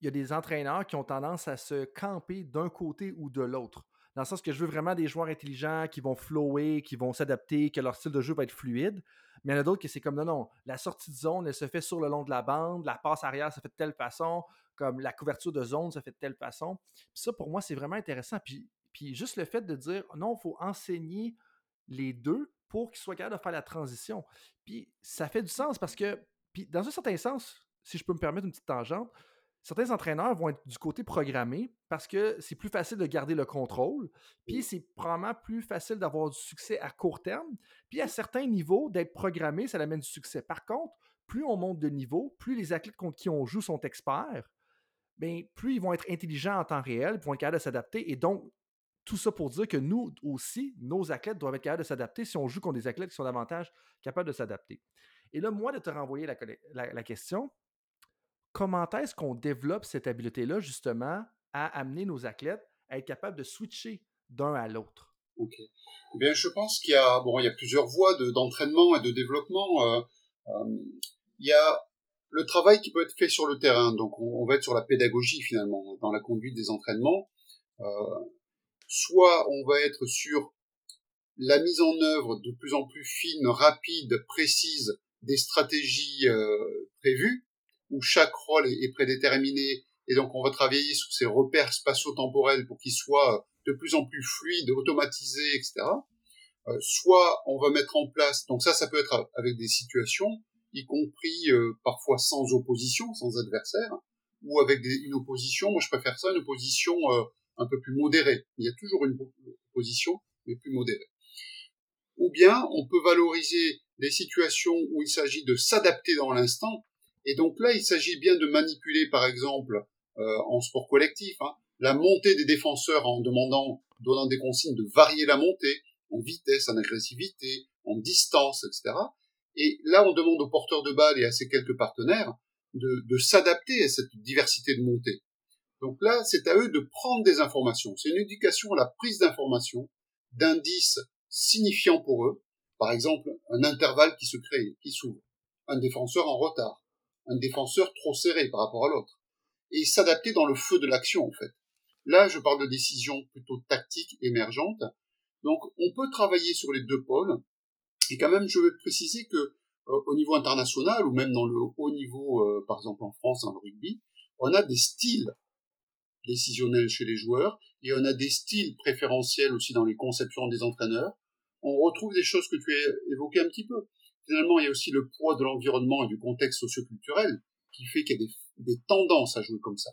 il y a des entraîneurs qui ont tendance à se camper d'un côté ou de l'autre. Dans le sens que je veux vraiment des joueurs intelligents qui vont flower, qui vont s'adapter, que leur style de jeu va être fluide. Mais il y en a d'autres qui c'est comme non, non, la sortie de zone, elle se fait sur le long de la bande, la passe arrière se fait de telle façon, comme la couverture de zone se fait de telle façon. Puis ça, pour moi, c'est vraiment intéressant. Puis, puis juste le fait de dire non, il faut enseigner les deux pour qu'ils soient capables de faire la transition. Puis ça fait du sens parce que, puis dans un certain sens, si je peux me permettre une petite tangente, certains entraîneurs vont être du côté programmé parce que c'est plus facile de garder le contrôle, puis c'est probablement plus facile d'avoir du succès à court terme, puis à certains niveaux, d'être programmé, ça amène du succès. Par contre, plus on monte de niveau, plus les athlètes contre qui on joue sont experts, bien, plus ils vont être intelligents en temps réel, ils vont être capables de s'adapter, et donc tout ça pour dire que nous aussi, nos athlètes doivent être capables de s'adapter si on joue contre des athlètes qui sont davantage capables de s'adapter. Et là, moi, de te renvoyer la question, comment est-ce qu'on développe cette habileté-là, justement, à amener nos athlètes à être capables de switcher d'un à l'autre? Ok. Eh bien, je pense qu'il y a, bon, y a plusieurs voies d'entraînement et de développement. Euh, euh, il y a le travail qui peut être fait sur le terrain. Donc, on, va être sur la pédagogie, finalement, dans la conduite des entraînements. Euh, soit on va être sur la mise en œuvre de plus en plus fine, rapide, précise des stratégies prévues, où chaque rôle est, prédéterminé et donc on va travailler sur ces repères spatio-temporels pour qu'ils soient de plus en plus fluides, automatisés, etc. Euh, soit on va mettre en place, donc ça, ça peut être avec des situations, y compris euh, parfois sans opposition, sans adversaire, ou avec une opposition. Moi, je préfère ça, une opposition euh, un peu plus modérée. Il y a toujours une opposition, mais plus modérée. Ou bien on peut valoriser les situations où il s'agit de s'adapter dans l'instant et donc là, il s'agit bien de manipuler, par exemple, euh, en sport collectif, hein, la montée des défenseurs en demandant, donnant des consignes de varier la montée en vitesse, en agressivité, en distance, etc. Et là, on demande aux porteurs de balles et à ses quelques partenaires de, de s'adapter à cette diversité de montée. Donc là, c'est à eux de prendre des informations. C'est une éducation à la prise d'informations, d'indices signifiants pour eux. Par exemple, un intervalle qui se crée, qui s'ouvre, un défenseur en retard, un défenseur trop serré par rapport à l'autre, et s'adapter dans le feu de l'action en fait. Là, je parle de décisions plutôt tactiques émergentes. Donc, on peut travailler sur les deux pôles. Et quand même, je veux préciser que euh, au niveau international ou même dans le haut niveau, euh, par exemple en France, dans le rugby, on a des styles décisionnels chez les joueurs et on a des styles préférentiels aussi dans les conceptions des entraîneurs. on retrouve des choses que tu as évoquées un petit peu. Finalement, il y a aussi le poids de l'environnement et du contexte socioculturel qui fait qu'il y a des, des, tendances à jouer comme ça.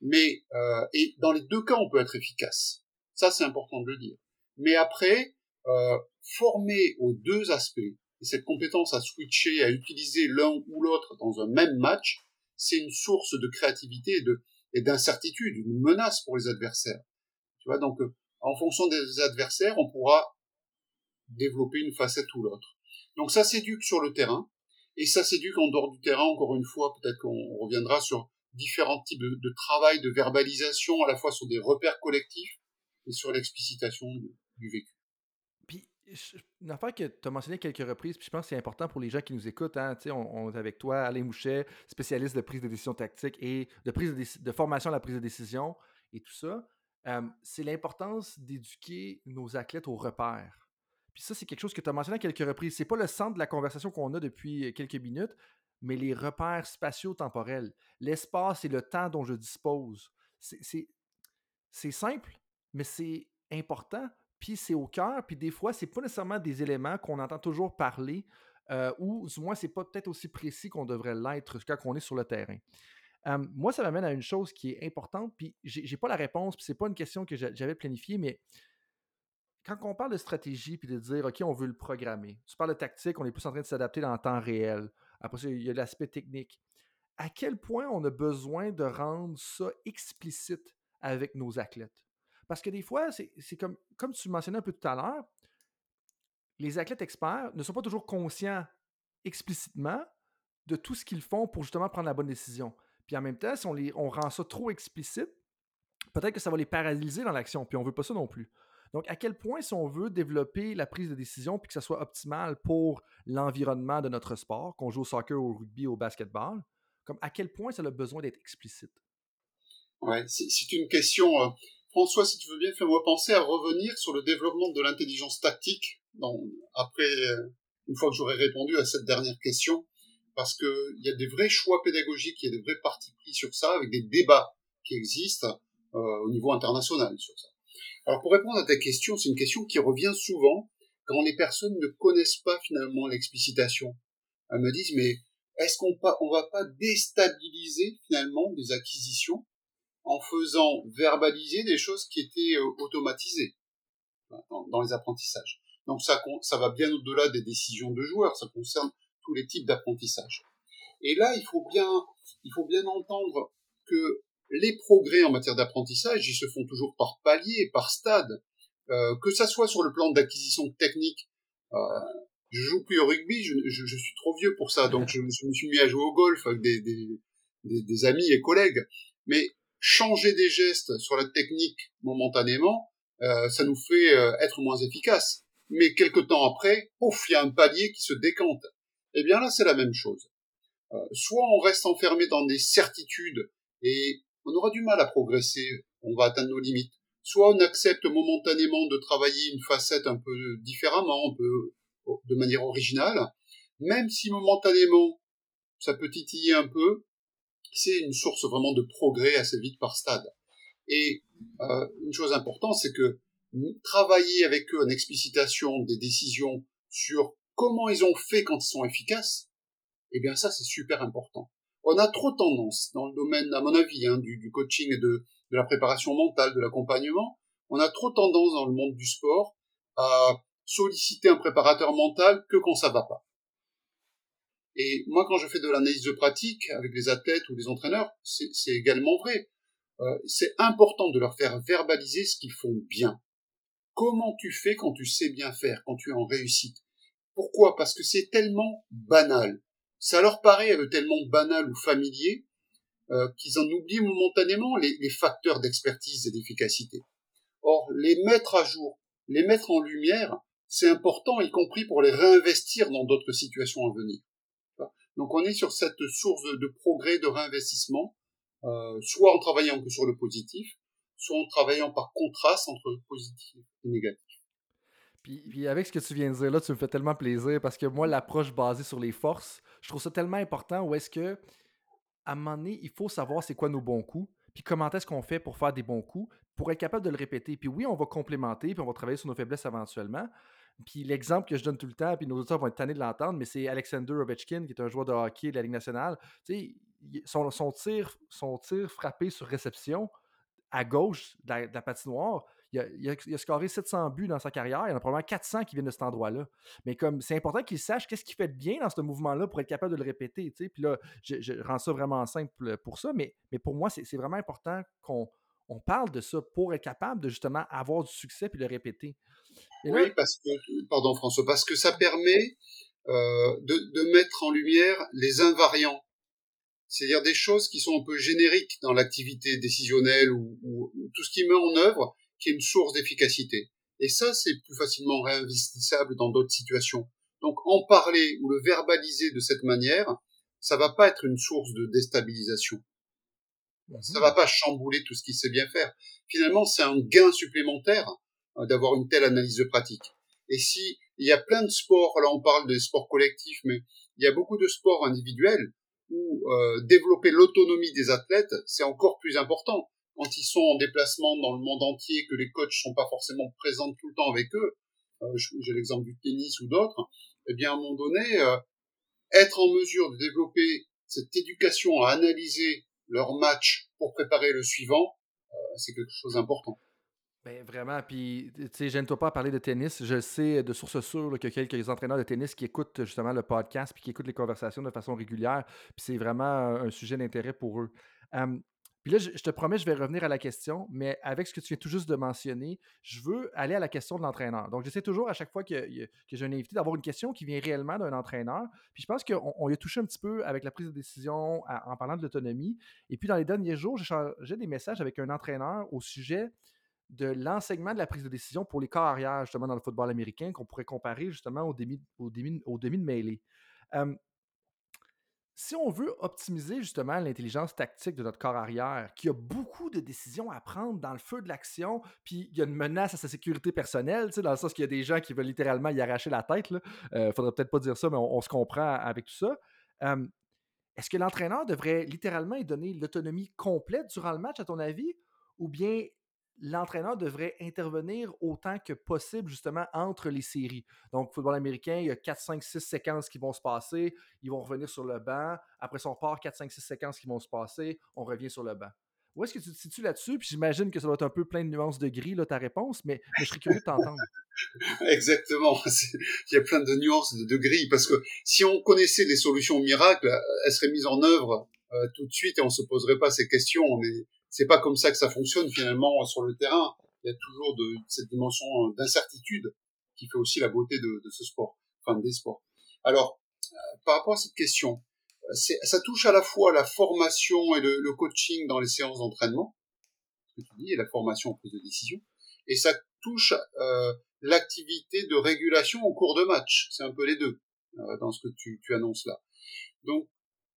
Mais euh, et dans les deux cas, on peut être efficace. Ça, c'est important de le dire. Mais après, euh, former aux deux aspects et cette compétence à switcher, à utiliser l'un ou l'autre dans un même match, c'est une source de créativité et de et d'incertitude, une menace pour les adversaires. Tu vois, donc euh, en fonction des adversaires, on pourra développer une facette ou l'autre. Donc ça s'éduque sur le terrain, et ça s'éduque en dehors du terrain, encore une fois, peut-être qu'on reviendra sur différents types de, travail, de verbalisation, à la fois sur des repères collectifs et sur l'explicitation du, vécu. Une affaire que tu as mentionné quelques reprises, puis je pense que c'est important pour les gens qui nous écoutent. Hein, on, est avec toi, Alain Mouchet, spécialiste de prise de décision tactique et de, prise de formation à la prise de décision et tout ça. Euh, c'est l'importance d'éduquer nos athlètes aux repères. Puis ça, c'est quelque chose que tu as mentionné à quelques reprises. C'est pas le centre de la conversation qu'on a depuis euh, quelques minutes, mais les repères spatio-temporels, l'espace et le temps dont je dispose. C'est simple, mais c'est important, puis c'est au cœur, puis des fois, c'est pas nécessairement des éléments qu'on entend toujours parler, euh, ou du moins, c'est pas peut-être aussi précis qu'on devrait l'être quand on est sur le terrain. moi, ça m'amène à une chose qui est importante, puis j'ai pas la réponse, puis c'est pas une question que j'avais planifiée, mais quand on parle de stratégie puis de dire, OK, on veut le programmer, tu parles de tactique, on est plus en train de s'adapter dans le temps réel. Après il y a l'aspect technique. À quel point on a besoin de rendre ça explicite avec nos athlètes? Parce que des fois, c'est comme, comme tu mentionnais un peu tout à l'heure, les athlètes experts ne sont pas toujours conscients explicitement de tout ce qu'ils font pour justement prendre la bonne décision. Puis en même temps, si on, les, rend ça trop explicite, peut-être que ça va les paralyser dans l'action, puis on ne veut pas ça non plus. Donc, à quel point, si on veut développer la prise de décision puis que ça soit optimal pour l'environnement de notre sport, qu'on joue au soccer, au rugby, au basketball, comme à quel point ça a besoin d'être explicite? Ouais, c'est une question. François, si tu veux bien, fais-moi penser à revenir sur le développement de l'intelligence tactique après, euh, une fois que j'aurai répondu à cette dernière question, parce qu'il y a des vrais choix pédagogiques, il y a des vrais partis pris sur ça, avec des débats qui existent euh, au niveau international sur ça. Alors pour répondre à ta question, c'est une question qui revient souvent quand les personnes ne connaissent pas finalement l'explicitation. Elles me disent mais est-ce qu'on on va pas déstabiliser finalement des acquisitions en faisant verbaliser des choses qui étaient euh, automatisées dans, les apprentissages. Donc ça, va bien au-delà des décisions de joueurs, ça concerne tous les types d'apprentissage. Et là, il faut bien, il faut bien entendre que les progrès en matière d'apprentissage, ils se font toujours par palier, par stade, euh, que ça soit sur le plan d'acquisition technique. Euh, je joue plus au rugby, je, suis trop vieux pour ça, donc je, me suis mis à jouer au golf avec des, des, amis et collègues. Mais changer des gestes sur la technique momentanément, euh, ça nous fait euh, être moins efficace. Mais quelque temps après, pouf, il y a un palier qui se décante. Eh bien là, c'est la même chose. Euh, soit on reste enfermé dans des certitudes et on aura du mal à progresser, on va atteindre nos limites. Soit on accepte momentanément de travailler une facette un peu différemment, un peu de manière originale, même si momentanément ça peut titiller un peu, c'est une source vraiment de progrès assez vite par stade. Et euh, une chose importante, c'est que travailler avec eux en explicitation des décisions sur comment ils ont fait quand ils sont efficaces, eh bien ça c'est super important on a trop tendance dans le domaine, à mon avis, hein, du, coaching et de, la préparation mentale, de l'accompagnement, on a trop tendance dans le monde du sport à solliciter un préparateur mental que quand ça va pas. Et moi, quand je fais de l'analyse de pratique avec les athlètes ou les entraîneurs, c'est également vrai. Euh, c'est important de leur faire verbaliser ce qu'ils font bien. Comment tu fais quand tu sais bien faire, quand tu es en réussite? Pourquoi? Parce que c'est tellement banal ça leur paraît tellement banal ou familier euh, qu'ils en oublient momentanément les facteurs d'expertise et d'efficacité. Or, les mettre à jour, les mettre en lumière, c'est important, y compris pour les réinvestir dans d'autres situations à venir. Donc on est sur cette source de, progrès, de réinvestissement, euh, soit en travaillant que sur le positif, soit en travaillant par contraste entre positif et négatif. Puis, avec ce que tu viens de dire là, tu me fais tellement plaisir parce que moi, l'approche basée sur les forces, je trouve ça tellement important où est-ce que, à un moment donné, il faut savoir c'est quoi nos bons coups, puis comment est-ce qu'on fait pour faire des bons coups, pour être capable de le répéter. Puis oui, on va complémenter, puis on va travailler sur nos faiblesses éventuellement, puis l'exemple que je donne tout le temps, puis nos auditeurs vont être tannés de l'entendre, mais c'est Alexander Ovechkin, qui est un joueur de hockey de la Ligue nationale. Tu sais, son, tir, son tir frappé sur réception à gauche de la, patinoire, il a, il, scoré 700 buts dans sa carrière. Il y en a probablement 400 qui viennent de cet endroit-là. Mais comme c'est important qu'il sache qu'est-ce qu'il fait de bien dans ce mouvement-là pour être capable de le répéter. Tu sais. Puis là, je, rends ça vraiment simple pour ça. Mais, mais pour moi, c'est vraiment important qu'on on parle de ça pour être capable de justement avoir du succès puis le répéter. oui, parce que, pardon François, parce que ça permet euh, de, mettre en lumière les invariants c'est-à-dire des choses qui sont un peu génériques dans l'activité décisionnelle ou, tout ce qui met en œuvre qui est une source d'efficacité. Et ça, c'est plus facilement réinvestissable dans d'autres situations. Donc en parler ou le verbaliser de cette manière, ça va pas être une source de déstabilisation. Ça va pas chambouler tout ce qu'il sait bien faire. Finalement, c'est un gain supplémentaire euh, d'avoir une telle analyse de pratique. Et si il y a plein de sports, là on parle des sports collectifs, mais il y a beaucoup de sports individuels où euh, développer l'autonomie des athlètes, c'est encore plus important. Quand ils sont en déplacement dans le monde entier, que les coachs sont pas forcément présents tout le temps avec eux, euh, j'ai l'exemple du tennis ou d'autres, eh bien à un moment donné, euh, être en mesure de développer cette éducation à analyser leur match pour préparer le suivant, c'est quelque chose d'important. Ben, vraiment, puis tu sais, gêne-toi pas parler de tennis. Je sais de source sûre y a quelques entraîneurs de tennis qui écoutent justement le podcast puis qui écoutent les conversations de façon régulière. Puis c'est vraiment un sujet d'intérêt pour eux. Puis là, je, te promets, je vais revenir à la question, mais avec ce que tu viens tout juste de mentionner, je veux aller à la question de l'entraîneur. Donc, j'essaie toujours à chaque fois que, que j'ai un invité d'avoir une question qui vient réellement d'un entraîneur. Puis je pense qu'on y a touché un petit peu avec la prise de décision en parlant de l'autonomie. Et puis dans les derniers jours, j'ai des messages avec un entraîneur au sujet de l'enseignement de la prise de décision pour les carrières, justement, dans le football américain, qu'on pourrait comparer justement au demi, au demi, au demi de mêlée. Si on veut optimiser justement l'intelligence tactique de notre corps arrière, qui a beaucoup de décisions à prendre dans le feu de l'action, puis il y a une menace à sa sécurité personnelle, dans le sens qu'il y a des gens qui veulent littéralement y arracher la tête. Il euh, faudrait peut-être pas dire ça, mais on, se comprend avec tout ça. Est-ce que l'entraîneur devrait littéralement y donner l'autonomie complète durant le match, à ton avis? Ou bien l'entraîneur devrait intervenir autant que possible justement entre les séries. Donc, football américain, il y a 4, 5, 6 séquences qui vont se passer, ils vont revenir sur le banc. Après son part, 4, 5, 6 séquences qui vont se passer, on revient sur le banc. Où est-ce que tu te situes là-dessus? Puis j'imagine que ça doit être un peu plein de nuances de gris, là, ta réponse, mais, je serais curieux de t'entendre. Exactement. Il y a plein de nuances de, gris, parce que si on connaissait les solutions miracles, elles seraient mises en œuvre euh, tout de suite et on se poserait pas ces questions. Mais c'est pas comme ça que ça fonctionne finalement sur le terrain. Il y a toujours de, cette dimension d'incertitude qui fait aussi la beauté de, de, ce sport, enfin des sports. Alors, euh, par rapport à cette question, euh, ça touche à la fois la formation et le, le coaching dans les séances d'entraînement, ce que tu dis, et la formation en prise de décision, et ça touche euh, l'activité de régulation au cours de match. C'est un peu les deux euh, dans ce que tu, tu annonces là. Donc,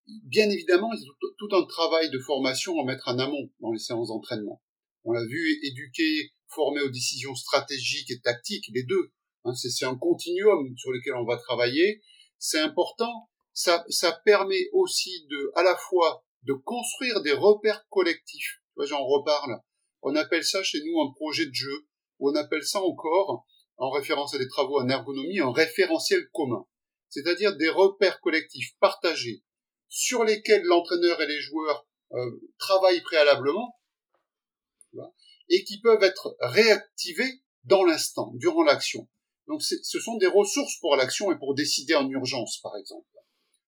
bien évidemment, il y a tout un travail de formation à mettre en amont dans les séances d'entraînement. On l'a vu, éduquer, former aux décisions stratégiques et tactiques, les deux. Hein, c'est un continuum sur lequel on va travailler. C'est important. Ça, permet aussi de, à la fois, de construire des repères collectifs. J'en reparle. On appelle ça chez nous un projet de jeu, ou on appelle ça encore, en référence à des travaux en ergonomie, un référentiel commun. C'est-à-dire des repères collectifs partagés, sur lesquels l'entraîneur et les joueurs euh, travaillent préalablement et qui peuvent être réactivés dans l'instant, durant l'action. Donc ce sont des ressources pour l'action et pour décider en urgence, par exemple,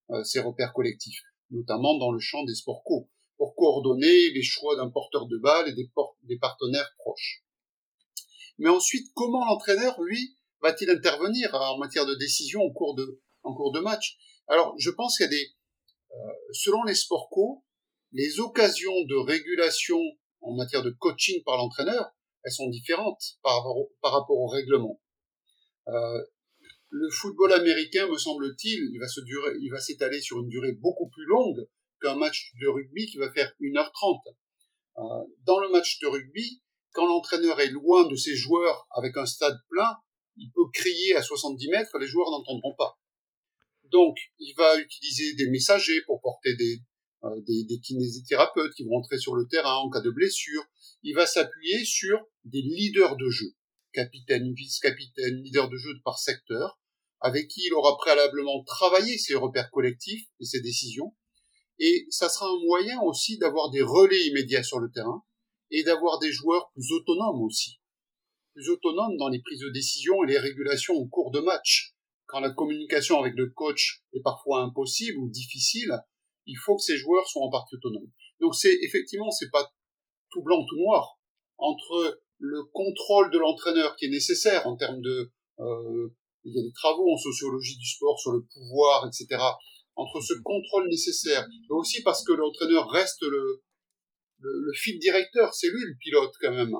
euh, ces repères collectifs, notamment dans le champ des sports co, pour coordonner les choix d'un porteur de balle et des, partenaires proches. Mais ensuite, comment l'entraîneur, lui, va-t-il intervenir en matière de décision en cours de, en cours de match? Alors, je pense qu'il y a des, euh, selon les sports co, les occasions de régulation en matière de coaching par l'entraîneur, elles sont différentes par rapport au, règlement. Euh, le football américain, me semble-t-il, il va se durer, il va s'étaler sur une durée beaucoup plus longue qu'un match de rugby qui va faire 1h30. Euh, dans le match de rugby, quand l'entraîneur est loin de ses joueurs avec un stade plein, il peut crier à 70 mètres, les joueurs n'entendront pas. Donc, il va utiliser des messagers pour porter des, euh, kinésithérapeutes qui vont entrer sur le terrain en cas de blessure. Il va s'appuyer sur des leaders de jeu. capitaine, vice-capitaine, leader de jeu par secteur, avec qui il aura préalablement travaillé ses repères collectifs et ses décisions. Et ça sera un moyen aussi d'avoir des relais immédiats sur le terrain et d'avoir des joueurs plus autonomes aussi. Plus autonomes dans les prises de décision et les régulations au cours de match. Quand la communication avec le coach est parfois impossible ou difficile, il faut que ces joueurs soient en partie autonomes. Donc c'est effectivement c'est pas tout blanc tout noir entre le contrôle de l'entraîneur qui est nécessaire en termes de euh, il y a des travaux en sociologie du sport sur le pouvoir etc entre ce contrôle nécessaire mais aussi parce que l'entraîneur reste le, le, le fil directeur c'est lui le pilote quand même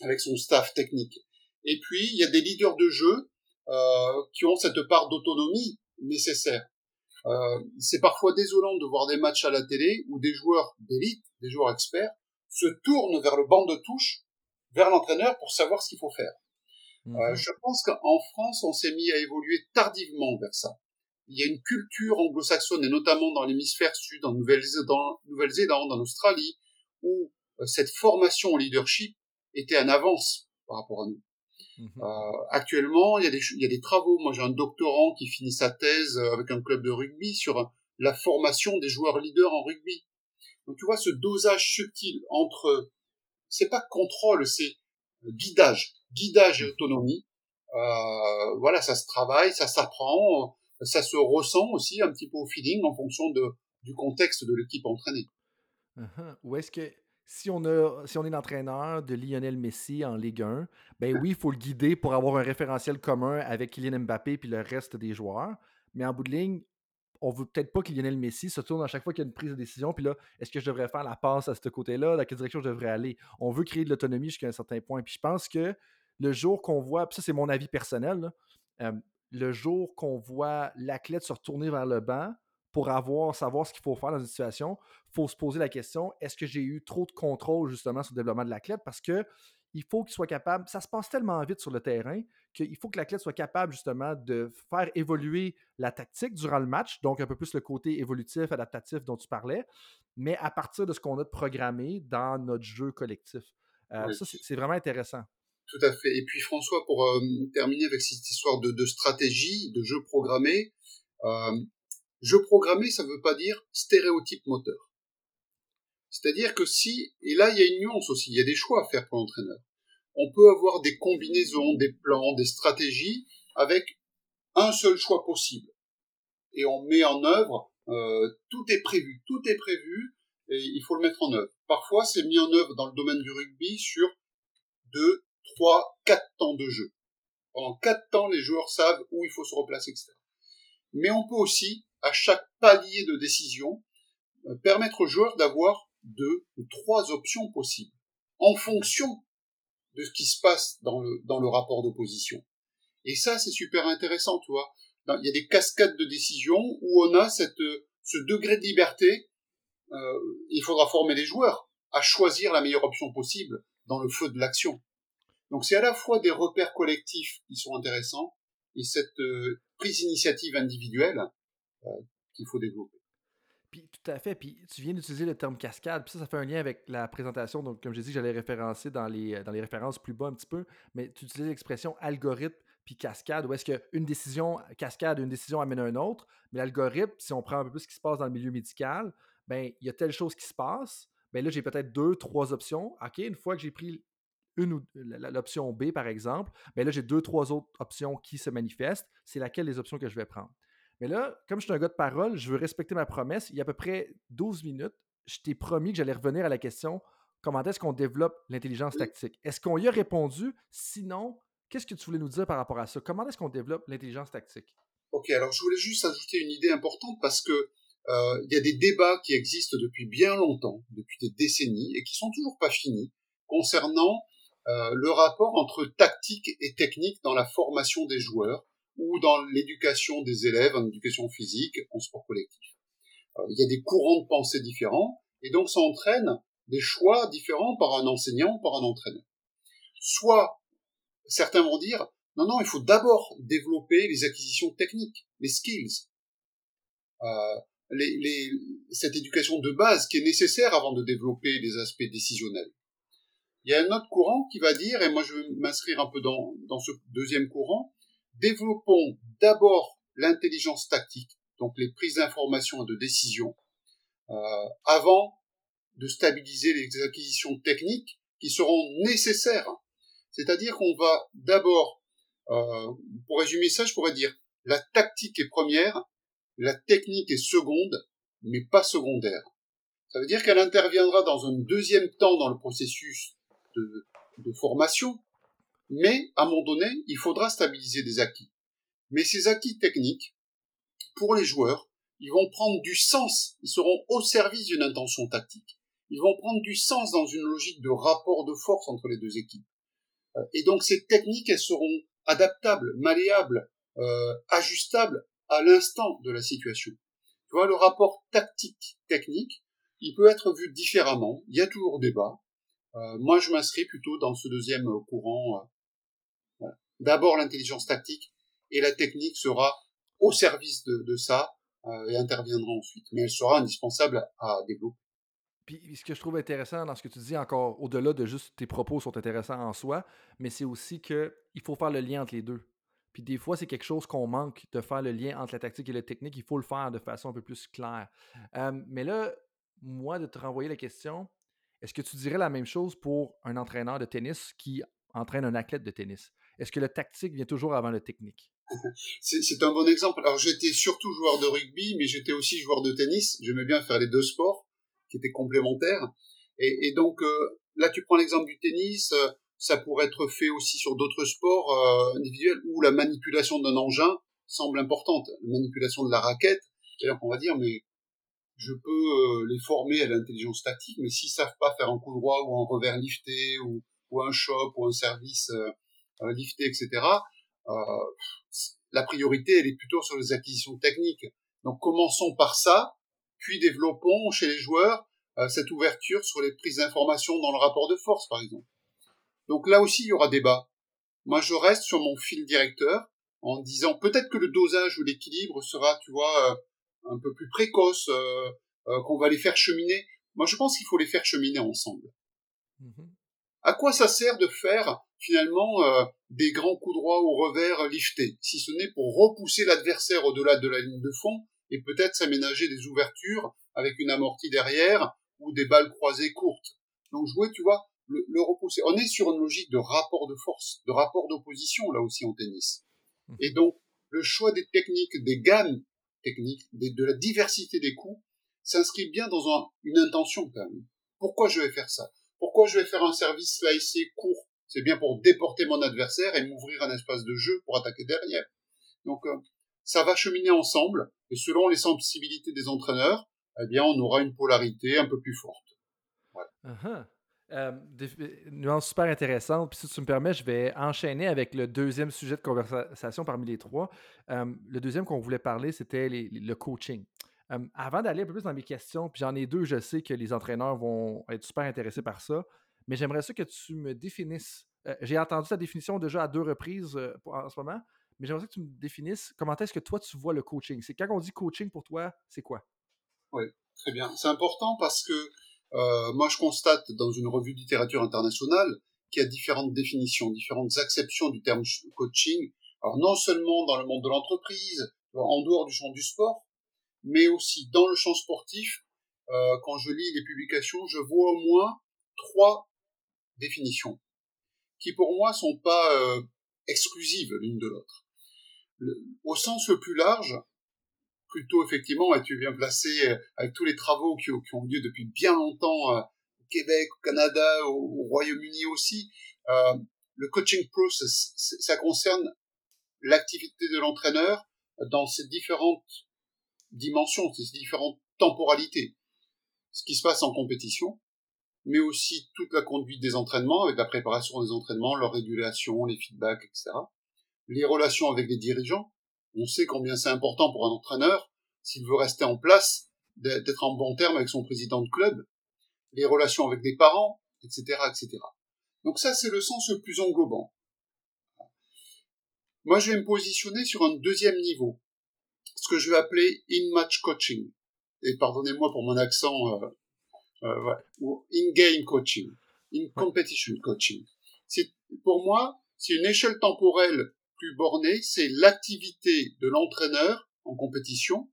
avec son staff technique et puis il y a des leaders de jeu euh, qui ont cette part d'autonomie nécessaire euh, c'est parfois désolant de voir des matchs à la télé où des joueurs d'élite, des joueurs experts, se tournent vers le banc de touche, vers l'entraîneur pour savoir ce qu'il faut faire. Euh, Mhm. je pense qu'en France, on s'est mis à évoluer tardivement vers ça. Il y a une culture anglo-saxonne, et notamment dans l'hémisphère sud, en Nouvelle-Zélande, Nouvelle-Zélande, en Australie, où euh, cette formation au leadership était en avance par rapport à nous. Mhm. Euh, actuellement, il y, a des, il y a des travaux. Moi, j'ai un doctorant qui finit sa thèse euh, avec un club de rugby sur la formation des joueurs leaders en rugby. Donc, tu vois, ce dosage subtil entre, c'est pas contrôle, c'est guidage, guidage et autonomie. Euh, voilà, ça se travaille, ça s'apprend, euh, ça se ressent aussi un petit peu au feeling en fonction de, du contexte de l'équipe entraînée. Ou est-ce que si on, est l'entraîneur de Lionel Messi en Ligue 1, ben oui, il faut le guider pour avoir un référentiel commun avec Kylian Mbappé puis le reste des joueurs. Mais en bout de ligne, on veut peut-être pas que Lionel Messi se tourne à chaque fois qu'il y a une prise de décision. Puis là, est-ce que je devrais faire la passe à ce côté-là? Dans quelle direction je devrais aller? On veut créer de l'autonomie jusqu'à un certain point. Puis je pense que le jour qu'on voit, puis ça c'est mon avis personnel, euh, le jour qu'on voit l'athlète se retourner vers le banc pour avoir, savoir ce qu'il faut faire dans une situation, il faut se poser la question est-ce que j'ai eu trop de contrôle justement sur le développement de l'athlète? Parce que il faut qu'il soit capable, ça se passe tellement vite sur le terrain qu'il faut que l'athlète soit capable justement de faire évoluer la tactique durant le match, donc un peu plus le côté évolutif, adaptatif dont tu parlais, mais à partir de ce qu'on a de programmé dans notre jeu collectif. Euh, Oui. Ça, c'est vraiment intéressant. Tout à fait. Et puis François, pour euh, terminer avec cette histoire de, de stratégie, de jeu programmé, euh, jeu programmé, ça ne veut pas dire stéréotype moteur. C'est-à-dire que si, et là il y a une nuance aussi, il y a des choix à faire pour l'entraîneur. On peut avoir des combinaisons, des plans, des stratégies avec un seul choix possible. Et on met en œuvre, euh, tout est prévu, tout est prévu, et il faut le mettre en œuvre. Parfois c'est mis en œuvre dans le domaine du rugby sur deux, trois, quatre temps de jeu. Pendant quatre temps, les joueurs savent où il faut se replacer, etc. Mais on peut aussi, à chaque palier de décision, euh, permettre aux joueurs d'avoir deux ou trois options possibles, en fonction de ce qui se passe dans le, dans le rapport d'opposition. Et ça, c'est super intéressant, tu vois. Il y a des cascades de décisions où on a cette, euh, ce degré de liberté. Euh, il faudra former les joueurs à choisir la meilleure option possible dans le feu de l'action. Donc c'est à la fois des repères collectifs qui sont intéressants et cette euh, prise d'initiative individuelle qu'il faut développer. Puis tout à fait. Puis tu viens d'utiliser le terme cascade. Puis ça, ça fait un lien avec la présentation. Donc, comme j'ai dit, j'allais référencer dans les, dans les références plus bas un petit peu. Mais tu utilises l'expression algorithme puis cascade, où est-ce qu'une décision cascade, une décision amène à une autre. Mais l'algorithme, si on prend un peu plus ce qui se passe dans le milieu médical, ben il y a telle chose qui se passe. Ben là, j'ai peut-être deux, trois options. OK, une fois que j'ai pris une ou l'option B, par exemple, ben là, j'ai deux, trois autres options qui se manifestent. C'est laquelle des options que je vais prendre? Mais là, comme je suis un gars de parole, je veux respecter ma promesse. Il y a à peu près 12 minutes, je t'ai promis que j'allais revenir à la question comment est-ce qu'on développe l'intelligence tactique? Est-ce qu'on y a répondu? Sinon, qu'est-ce que tu voulais nous dire par rapport à ça? Comment est-ce qu'on développe l'intelligence tactique? Ok, alors je voulais juste ajouter une idée importante parce que euh, il y a des débats qui existent depuis bien longtemps, depuis des décennies, et qui sont toujours pas finis, concernant euh, le rapport entre tactique et technique dans la formation des joueurs ou dans l'éducation des élèves en éducation physique, en sport collectif. Euh, il y a des courants de pensée différents, et donc ça entraîne des choix différents par un enseignant, par un entraîneur. Soit certains vont dire non, non, il faut d'abord développer les acquisitions techniques, les skills, euh, les, les, cette éducation de base qui est nécessaire avant de développer les aspects décisionnels. Il y a un autre courant qui va dire, et moi je vais m'inscrire un peu dans, dans ce deuxième courant, développons d'abord l'intelligence tactique, donc les prises d'information et de décision, euh, avant de stabiliser les acquisitions techniques qui seront nécessaires. C'est-à-dire qu'on va d'abord, euh, pour résumer ça, je pourrais dire, la tactique est première, la technique est seconde, mais pas secondaire. Ça veut dire qu'elle interviendra dans un deuxième temps dans le processus de formation, mais à un moment donné, il faudra stabiliser des acquis. Mais ces acquis techniques, pour les joueurs, ils vont prendre du sens, ils seront au service d'une intention tactique. Ils vont prendre du sens dans une logique de rapport de force entre les deux équipes. Euh, et donc ces techniques, elles seront adaptables, malléables, euh, ajustables à l'instant de la situation. Tu vois, le rapport tactique-technique, il peut être vu différemment. Il y a toujours débat. Euh, moi, je m'inscris plutôt dans ce deuxième courant. Euh, D'abord l'intelligence tactique et la technique sera au service de, ça euh, et interviendra ensuite. Mais elle sera indispensable à développer. Puis ce que je trouve intéressant dans ce que tu dis, encore au-delà de juste tes propos sont intéressants en soi, mais c'est aussi qu'il faut faire le lien entre les deux. Puis des fois, c'est quelque chose qu'on manque de faire le lien entre la tactique et la technique. Il faut le faire de façon un peu plus claire. mais là, moi, de te renvoyer la question, est-ce que tu dirais la même chose pour un entraîneur de tennis qui entraîne un athlète de tennis? Est-ce que le tactique vient toujours avant le technique? C'est un bon exemple. Alors j'étais surtout joueur de rugby, mais j'étais aussi joueur de tennis. J'aimais bien faire les deux sports qui étaient complémentaires. Et, donc euh, là, tu prends l'exemple du tennis, euh, ça pourrait être fait aussi sur d'autres sports euh, individuels où la manipulation d'un engin semble importante, la manipulation de la raquette. Et donc on va dire, mais je peux les former à l'intelligence tactique, mais s'ils savent pas faire un coup droit ou un revers lifté ou, ou un choc ou un service lifté, etc. Euh, la priorité, elle est plutôt sur les acquisitions techniques. Donc commençons par ça, puis développons chez les joueurs euh, cette ouverture sur les prises d'informations dans le rapport de force, par exemple. Donc là aussi, il y aura débat. Moi, je reste sur mon fil directeur en disant peut-être que le dosage ou l'équilibre sera, tu vois, euh, un peu plus précoce, euh, euh, qu'on va les faire cheminer. Moi, je pense qu'il faut les faire cheminer ensemble. Mmh à quoi ça sert de faire finalement euh, des grands coups droits au revers liftés, si ce n'est pour repousser l'adversaire au-delà de la ligne de fond et peut-être s'aménager des ouvertures avec une amortie derrière ou des balles croisées courtes. Donc jouer, tu vois, le, repousser. On est sur une logique de rapport de force, de rapport d'opposition là aussi en tennis. Et donc le choix des techniques, des gammes techniques, de la diversité des coups, s'inscrit bien dans une intention quand même. Pourquoi je vais faire ça? Pourquoi je vais faire un service slicé court C'est bien pour déporter mon adversaire et m'ouvrir un espace de jeu pour attaquer derrière. Donc euh, ça va cheminer ensemble et selon les sensibilités des entraîneurs, eh bien on aura une polarité un peu plus forte. Voilà. Uh-huh. Euh, nuance super intéressante. Puis si tu me permets, je vais enchaîner avec le deuxième sujet de conversation parmi les trois. Euh, le deuxième qu'on voulait parler, c'était le coaching avant d'aller un peu plus dans mes questions, puis j'en ai deux, je sais que les entraîneurs vont être super intéressés par ça, mais j'aimerais ça que tu me définisses. Euh, j'ai entendu ta définition déjà à deux reprises euh, en ce moment, mais j'aimerais que tu me définisses comment est-ce que toi tu vois le coaching? C'est quand on dit coaching pour toi, c'est quoi? Oui, très bien. C'est important parce que euh, moi je constate dans une revue de littérature internationale qu'il y a différentes définitions, différentes acceptions du terme coaching. Alors non seulement dans le monde de l'entreprise, en dehors du champ du sport, mais aussi dans le champ sportif, quand je lis les publications, je vois au moins trois définitions qui pour moi sont pas euh, exclusives l'une de l'autre. Au sens le plus large, plutôt effectivement, et tu viens placer euh, avec tous les travaux qui, ont lieu depuis bien longtemps euh, au Québec, au Canada, au, au Royaume-Uni aussi, euh, le coaching process, ça concerne l'activité de l'entraîneur dans ses différentes dimensions, ces différentes temporalités. Ce qui se passe en compétition, mais aussi toute la conduite des entraînements, avec la préparation des entraînements, leur régulation, les feedbacks, etc. Les relations avec les dirigeants. On sait combien c'est important pour un entraîneur, s'il veut rester en place, d'être en bon terme avec son président de club. Les relations avec les parents, etc., etc. Donc ça, c'est le sens le plus englobant. Moi, je vais me positionner sur un deuxième niveau, ce que je vais appeler in-match coaching. Et pardonnez-moi pour mon accent, euh, euh, ou in-game coaching. in competition coaching. C'est pour moi, c'est une échelle temporelle plus bornée, c'est l'activité de l'entraîneur en compétition,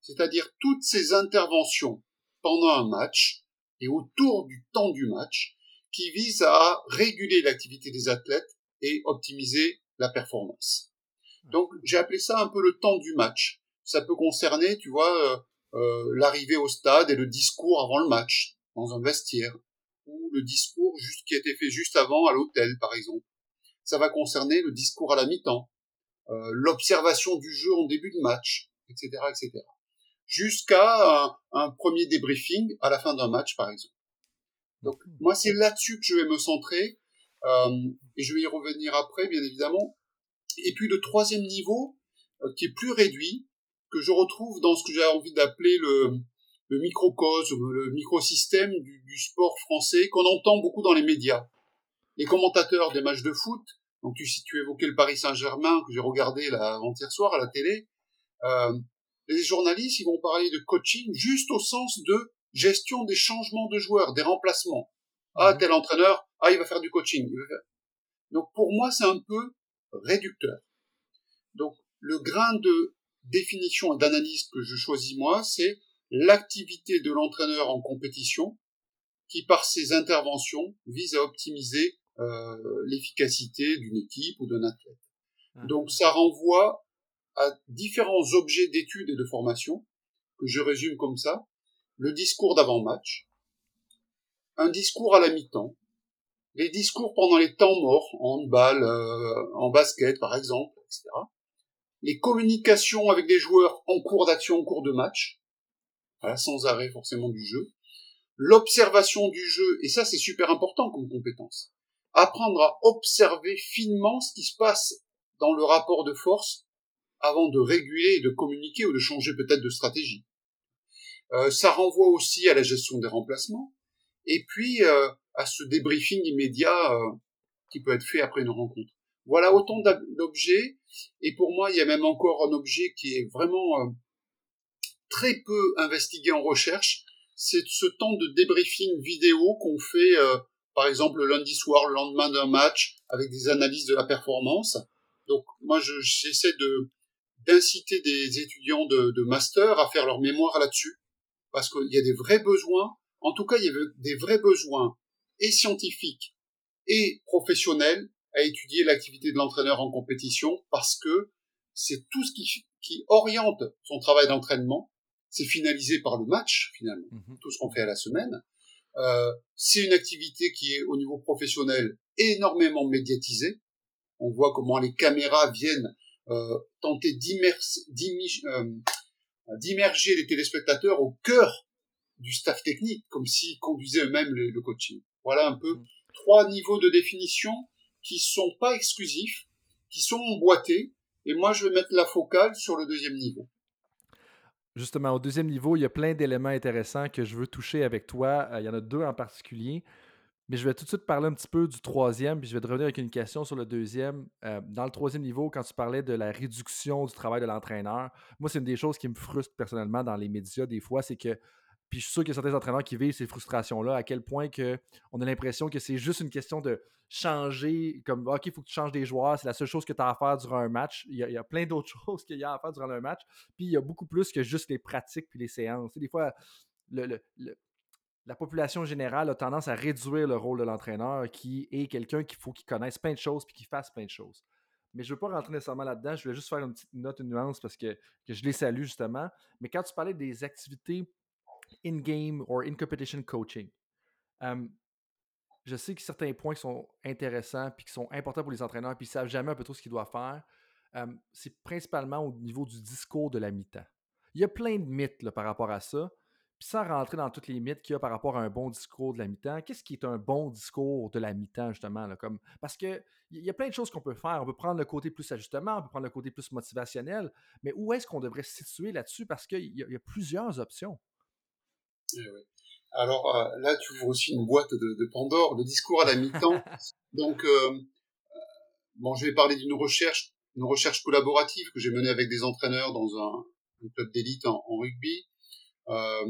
c'est-à-dire toutes ses interventions pendant un match et autour du temps du match qui visent à réguler l'activité des athlètes et optimiser la performance. Donc j'ai appelé ça un peu le temps du match. Ça peut concerner, tu vois, euh, l'arrivée au stade et le discours avant le match, dans un vestiaire, ou le discours juste, qui a été fait juste avant à l'hôtel, par exemple. Ça va concerner le discours à la mi-temps, euh, l'observation du jeu en début de match, etc., etc. Jusqu'à un, un, premier débriefing à la fin d'un match, par exemple. Donc moi, c'est là-dessus que je vais me centrer, euh, et je vais y revenir après, bien évidemment. Et puis le troisième niveau, euh, qui est plus réduit, que je retrouve dans ce que j'ai envie d'appeler le, le microcosme, le microsystème du, du sport français qu'on entend beaucoup dans les médias. Les commentateurs des matchs de foot, donc tu, tu évoquais le Paris Saint-Germain que j'ai regardé avant-hier soir à la télé, euh, les journalistes ils vont parler de coaching juste au sens de gestion des changements de joueurs, des remplacements. Ah, mhm. tel entraîneur, ah, il va faire du coaching. Donc pour moi, c'est un peu réducteur. Donc le grain de définition et d'analyse que je choisis moi, c'est l'activité de l'entraîneur en compétition qui, par ses interventions, vise à optimiser euh, l'efficacité d'une équipe ou d'un athlète. Ah. Donc ça renvoie à différents objets d'études et de formation que je résume comme ça. Le discours d'avant-match, un discours à la mi-temps, les discours pendant les temps morts, en handball, euh, en basket par exemple, etc les communications avec des joueurs en cours d'action, en cours de match, sans arrêt forcément du jeu, l'observation du jeu, et ça c'est super important comme compétence, apprendre à observer finement ce qui se passe dans le rapport de force avant de réguler et de communiquer ou de changer peut-être de stratégie. Euh, ça renvoie aussi à la gestion des remplacements, et puis euh, à ce débriefing immédiat euh, qui peut être fait après une rencontre. Voilà autant d'objets. Et pour moi, il y a même encore un objet qui est vraiment euh, très peu investigué en recherche. C'est ce temps de débriefing vidéo qu'on fait, euh, par exemple, le lundi soir, le lendemain d'un match, avec des analyses de la performance. Donc, moi, j'essaie de d'inciter des étudiants de, de, master à faire leur mémoire là-dessus, parce qu'il y a des vrais besoins. En tout cas, il y a des vrais besoins et scientifiques et professionnels à étudier l'activité de l'entraîneur en compétition parce que c'est tout ce qui, qui oriente son travail d'entraînement. C'est finalisé par le match, finalement, mhm. tout ce qu'on fait à la semaine. Euh, c'est une activité qui est au niveau professionnel énormément médiatisée. On voit comment les caméras viennent euh, tenter euh, d'immerger les téléspectateurs au cœur du staff technique, comme s'ils conduisaient eux-mêmes le, le coaching. Voilà un peu mhm. trois niveaux de définition qui sont pas exclusifs, qui sont emboîtés, et moi je vais mettre la focale sur le deuxième niveau. Justement, au deuxième niveau, il y a plein d'éléments intéressants que je veux toucher avec toi. Euh, il y en a deux en particulier. Mais je vais tout de suite parler un petit peu du troisième, puis je vais te revenir avec une question sur le deuxième. Euh, dans le troisième niveau, quand tu parlais de la réduction du travail de l'entraîneur, moi, c'est une des choses qui me frustre personnellement dans les médias des fois, c'est que puis je suis sûr qu'il y a certains entraîneurs qui vivent ces frustrations-là, à quel point que on a l'impression que c'est juste une question de changer, comme OK, il faut que tu changes des joueurs, c'est la seule chose que tu as à faire durant un match. Il y a, plein d'autres choses qu'il y a à faire durant un match. Puis il y a beaucoup plus que juste les pratiques puis les séances. des fois, la population générale a tendance à réduire le rôle de l'entraîneur qui est quelqu'un qu'il faut qu'il connaisse plein de choses puis qu'il fasse plein de choses. Mais je ne veux pas rentrer nécessairement là-dedans. Je voulais juste faire une petite note, une nuance parce que, que je les salue justement. Mais quand tu parlais des activités in-game ou in-competition coaching. je sais que certains points sont intéressants puis qui sont importants pour les entraîneurs puis ils savent jamais un peu trop ce qu'ils doivent faire. c'est principalement au niveau du discours de la mi-temps. Il y a plein de mythes par rapport à ça. Puis sans rentrer dans toutes les mythes qu'il y a par rapport à un bon discours de la mi-temps, qu'est-ce qui est un bon discours de la mi-temps, justement? Comme... Parce qu'il y a plein de choses qu'on peut faire. On peut prendre le côté plus ajustement, on peut prendre le côté plus motivationnel, mais où est-ce qu'on devrait se situer là-dessus? Parce qu'il y, a plusieurs options. Eh Alors euh, là, tu ouvres aussi une boîte de, de Pandore, le discours à la mi-temps. Donc, euh, bon, je vais parler d'une recherche, une recherche collaborative que j'ai menée avec des entraîneurs dans un, club d'élite en, rugby. Euh,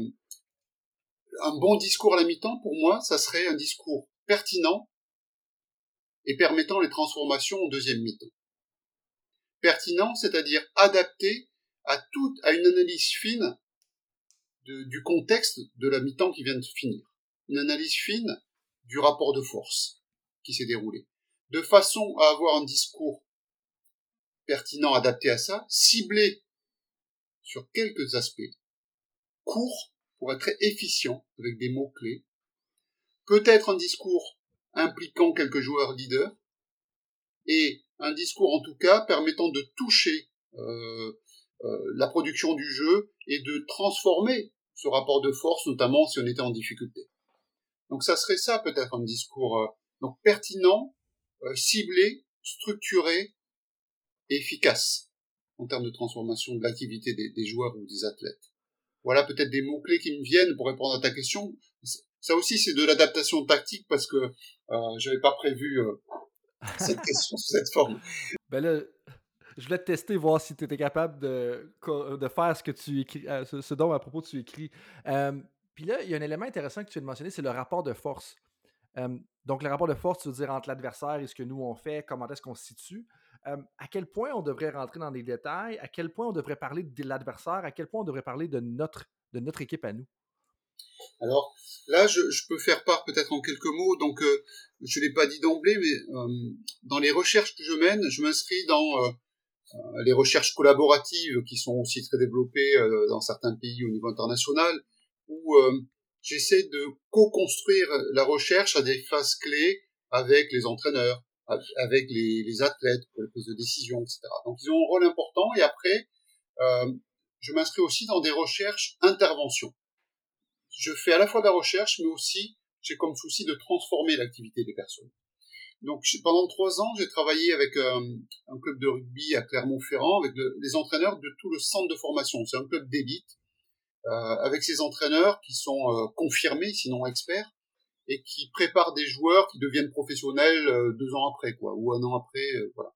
un bon discours à la mi-temps, pour moi, ça serait un discours pertinent et permettant les transformations au deuxième mi-temps. Pertinent, c'est-à-dire adapté à toute, à une analyse fine du contexte de la mi-temps qui vient de finir. Une analyse fine du rapport de force qui s'est déroulé. De façon à avoir un discours pertinent adapté à ça, ciblé sur quelques aspects, court pour être efficient avec des mots-clés, peut-être un discours impliquant quelques joueurs leaders, et un discours en tout cas permettant de toucher euh, euh, la production du jeu et de transformer ce rapport de force, notamment si on était en difficulté. Donc ça serait ça peut-être un discours euh, donc pertinent, ciblé, structuré et efficace en termes de transformation de l'activité des, des joueurs ou des athlètes. Voilà peut-être des mots-clés qui me viennent pour répondre à ta question. Ça aussi, c'est de l'adaptation tactique parce que euh, j'avais pas prévu euh, cette question sous cette forme. Ben là, je voulais te tester, voir si tu étais capable de, de faire ce que tu écris, euh, ce, dont à propos tu écris. Euh, puis là, il y a un élément intéressant que tu viens de mentionner, c'est le rapport de force. donc, le rapport de force, tu veux dire entre l'adversaire et ce que nous on fait, comment est-ce qu'on se situe. à quel point on devrait rentrer dans des détails, à quel point on devrait parler de l'adversaire, à quel point on devrait parler de notre, de notre équipe à nous? Alors là, je, peux faire part peut-être en quelques mots. Donc, euh, je l'ai pas dit d'emblée, mais euh, dans les recherches que je mène, je m'inscris dans euh, les recherches collaboratives qui sont aussi très développées dans certains pays au niveau international, où j'essaie de co-construire la recherche à des phases clés avec les entraîneurs, avec les, les athlètes pour les prises de décision, etc. Donc, ils ont un rôle important. Et après, je m'inscris aussi dans des recherches interventions je fais à la fois de la recherche, mais aussi j'ai comme souci de transformer l'activité des personnes. Donc pendant trois ans, j'ai travaillé avec euh, un, club de rugby à Clermont-Ferrand, avec les entraîneurs de tout le centre de formation. C'est un club d'élite, euh, avec ces entraîneurs qui sont euh, confirmés, sinon experts, et qui préparent des joueurs qui deviennent professionnels deux ans après, quoi, ou un an après, voilà.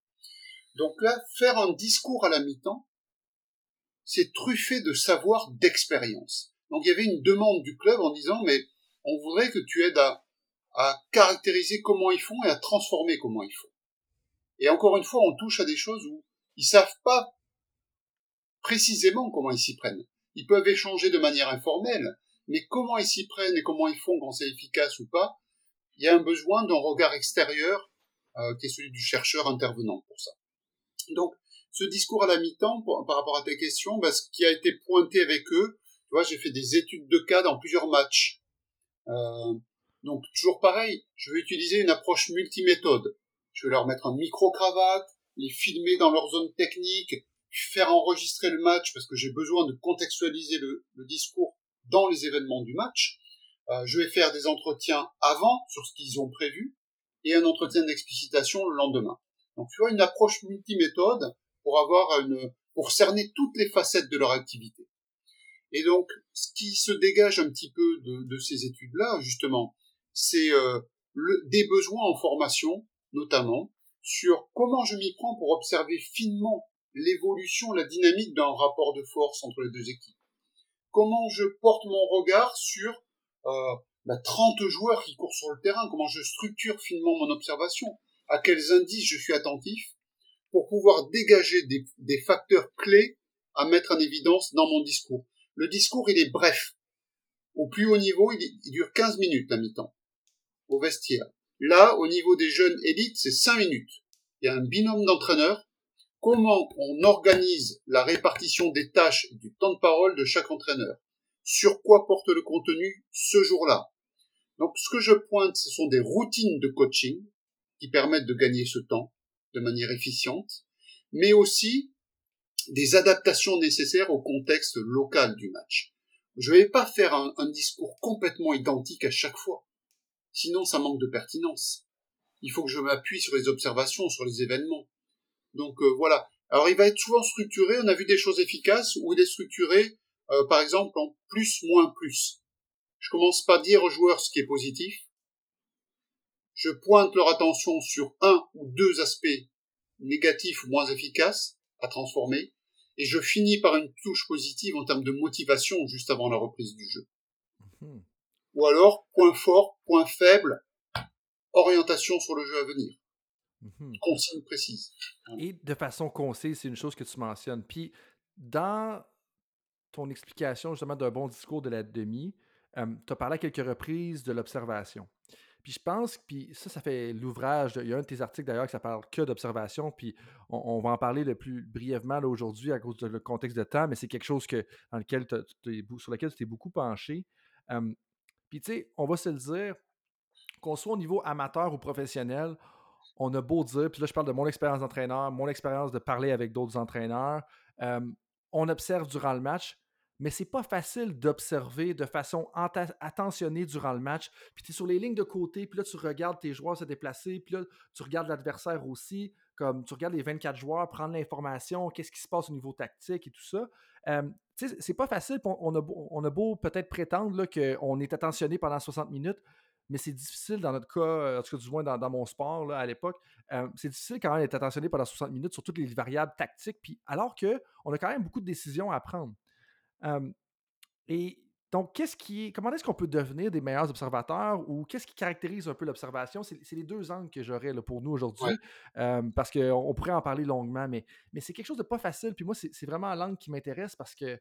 Donc là, faire un discours à la mi-temps, c'est truffé de savoir, d'expérience. Donc il y avait une demande du club en disant mais on voudrait que tu aides à, à caractériser comment ils font et à transformer comment ils font. Et encore une fois, on touche à des choses où ils savent pas précisément comment ils s'y prennent. Ils peuvent échanger de manière informelle, mais comment ils s'y prennent et comment ils font quand c'est efficace ou pas, il y a un besoin d'un regard extérieur euh, qui est celui du chercheur intervenant pour ça. Donc, ce discours à la mi-temps, par rapport à tes questions, bah, ce qui a été pointé avec eux, tu vois, j'ai fait des études de cas dans plusieurs matchs. Euh, donc toujours pareil, je vais utiliser une approche multiméthode. Je vais leur mettre un micro-cravate, les filmer dans leur zone technique, faire enregistrer le match parce que j'ai besoin de contextualiser le, discours dans les événements du match. Euh, je vais faire des entretiens avant sur ce qu'ils ont prévu et un entretien d'explicitation le lendemain. Donc tu vois une approche multiméthode pour avoir une pour cerner toutes les facettes de leur activité. Et donc, ce qui se dégage un petit peu de, de ces études-là, justement, c'est euh, des besoins en formation, notamment, sur comment je m'y prends pour observer finement l'évolution, la dynamique d'un rapport de force entre les deux équipes. Comment je porte mon regard sur euh, bah, 30 joueurs qui courent sur le terrain, comment je structure finement mon observation, à quels indices je suis attentif, pour pouvoir dégager des, des facteurs clés à mettre en évidence dans mon discours. Le discours, il est bref. Au plus haut niveau, il, dure 15 minutes à mi-temps, au vestiaire. Là, au niveau des jeunes élites, c'est 5 minutes. Il y a un binôme d'entraîneurs. Comment on organise la répartition des tâches et du temps de parole de chaque entraîneur? Sur quoi porte le contenu ce jour-là? Donc, ce que je pointe, ce sont des routines de coaching qui permettent de gagner ce temps de manière efficiente, mais aussi des adaptations nécessaires au contexte local du match. Je ne vais pas faire un, discours complètement identique à chaque fois. Sinon, ça manque de pertinence. Il faut que je m'appuie sur les observations, sur les événements. Donc euh, voilà. Alors il va être souvent structuré. On a vu des choses efficaces où il est structuré, euh, par exemple, en plus, moins, plus. Je commence pas à dire aux joueurs ce qui est positif. Je pointe leur attention sur un ou deux aspects négatifs ou moins efficaces à transformer et je finis par une touche positive en termes de motivation juste avant la reprise du jeu. Mhm. Ou alors, point fort, point faible, orientation sur le jeu à venir. Mhm. Consigne précise. Et de façon concise, c'est une chose que tu mentionnes. Puis, dans ton explication justement d'un bon discours de la demi, tu as parlé à quelques reprises de l'observation. Puis je pense, puis ça, ça fait l'ouvrage. Il y a un de tes articles d'ailleurs qui ça parle que d'observation, puis on, va en parler le plus brièvement aujourd'hui à cause du contexte de temps, mais c'est quelque chose que, dans lequel sur lequel tu t'es beaucoup penché. Puis tu sais, on va se le dire, qu'on soit au niveau amateur ou professionnel, on a beau dire, puis là je parle de mon expérience d'entraîneur, mon expérience de parler avec d'autres entraîneurs, on observe durant le match, mais c'est pas facile d'observer de façon attentionnée durant le match. Puis tu es sur les lignes de côté, puis là tu regardes tes joueurs se déplacer, puis là tu regardes l'adversaire aussi, comme tu regardes les 24 joueurs, prendre l'information, qu'est-ce qui se passe au niveau tactique et tout ça. Euh, c'est pas facile, on a beau, peut-être prétendre qu'on est attentionné pendant 60 minutes, mais c'est difficile dans notre cas, en tout cas du moins dans, mon sport là, à l'époque, euh, c'est difficile quand même d'être attentionné pendant 60 minutes sur toutes les variables tactiques, puis alors qu'on a quand même beaucoup de décisions à prendre. et donc, qu'est-ce qui est, comment est-ce qu'on peut devenir des meilleurs observateurs ou qu'est-ce qui caractérise un peu l'observation? C'est, les deux angles que j'aurais pour nous aujourd'hui, parce qu'on pourrait en parler longuement, mais, mais c'est quelque chose de pas facile. Puis moi, c'est, vraiment l'angle qui m'intéresse parce que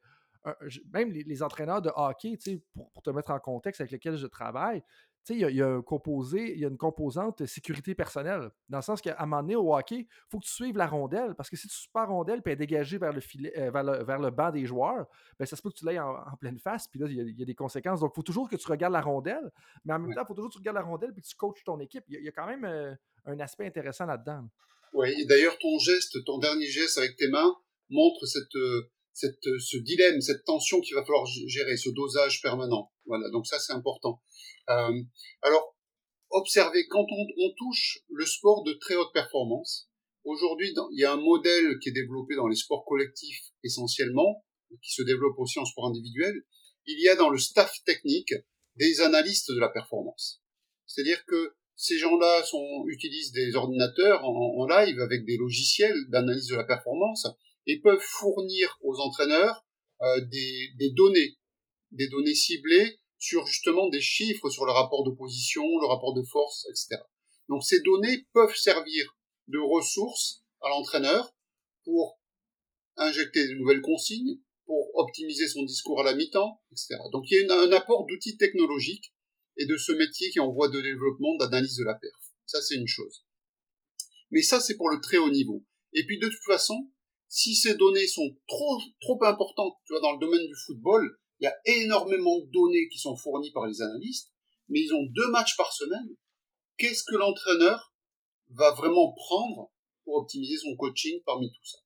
même les, entraîneurs de hockey, pour, pour, te mettre en contexte avec lesquels je travaille, il y, a, un composé, il y a une composante sécurité personnelle. Dans le sens qu'à un moment donné, au hockey, il faut que tu suives la rondelle. Parce que si tu suis pas la rondelle et elle est dégagée vers le, filet, euh, vers, le, banc des joueurs, ben, ça se peut que tu l'aies en, pleine face. Puis là, il y, a, des conséquences. Donc, il faut toujours que tu regardes la rondelle. Mais en même temps, il faut toujours que tu regardes la rondelle et que tu coaches ton équipe. Il y, a, quand même euh, un aspect intéressant là-dedans. Oui, et d'ailleurs, ton geste, ton dernier geste avec tes mains montre cette. Euh, cette, ce dilemme, cette tension qu'il va falloir gérer, ce dosage permanent. Voilà, donc ça c'est important. Euh, alors, observez, quand on, on, touche le sport de très haute performance, aujourd'hui, il y a un modèle qui est développé dans les sports collectifs essentiellement, qui se développe aussi en sport individuel. Il y a dans le staff technique des analystes de la performance. C'est-à-dire que ces gens-là utilisent des ordinateurs en live avec des logiciels d'analyse de la performance et peuvent fournir aux entraîneurs euh, des, des données, des données ciblées sur justement des chiffres sur le rapport de position, le rapport de force, etc. Donc ces données peuvent servir de ressources à l'entraîneur pour injecter de nouvelles consignes, pour optimiser son discours à la mi-temps, etc. Donc il y a un apport d'outils technologiques et de ce métier qui est en voie de développement d'analyse de la perf. Ça c'est une chose. Mais ça c'est pour le très haut niveau. Et puis de toute façon, si ces données sont trop trop importantes, tu vois, dans le domaine du football, il y a énormément de données qui sont fournies par les analystes, mais ils ont deux matchs par semaine. Qu'est-ce que l'entraîneur va vraiment prendre pour optimiser son coaching parmi tout ça?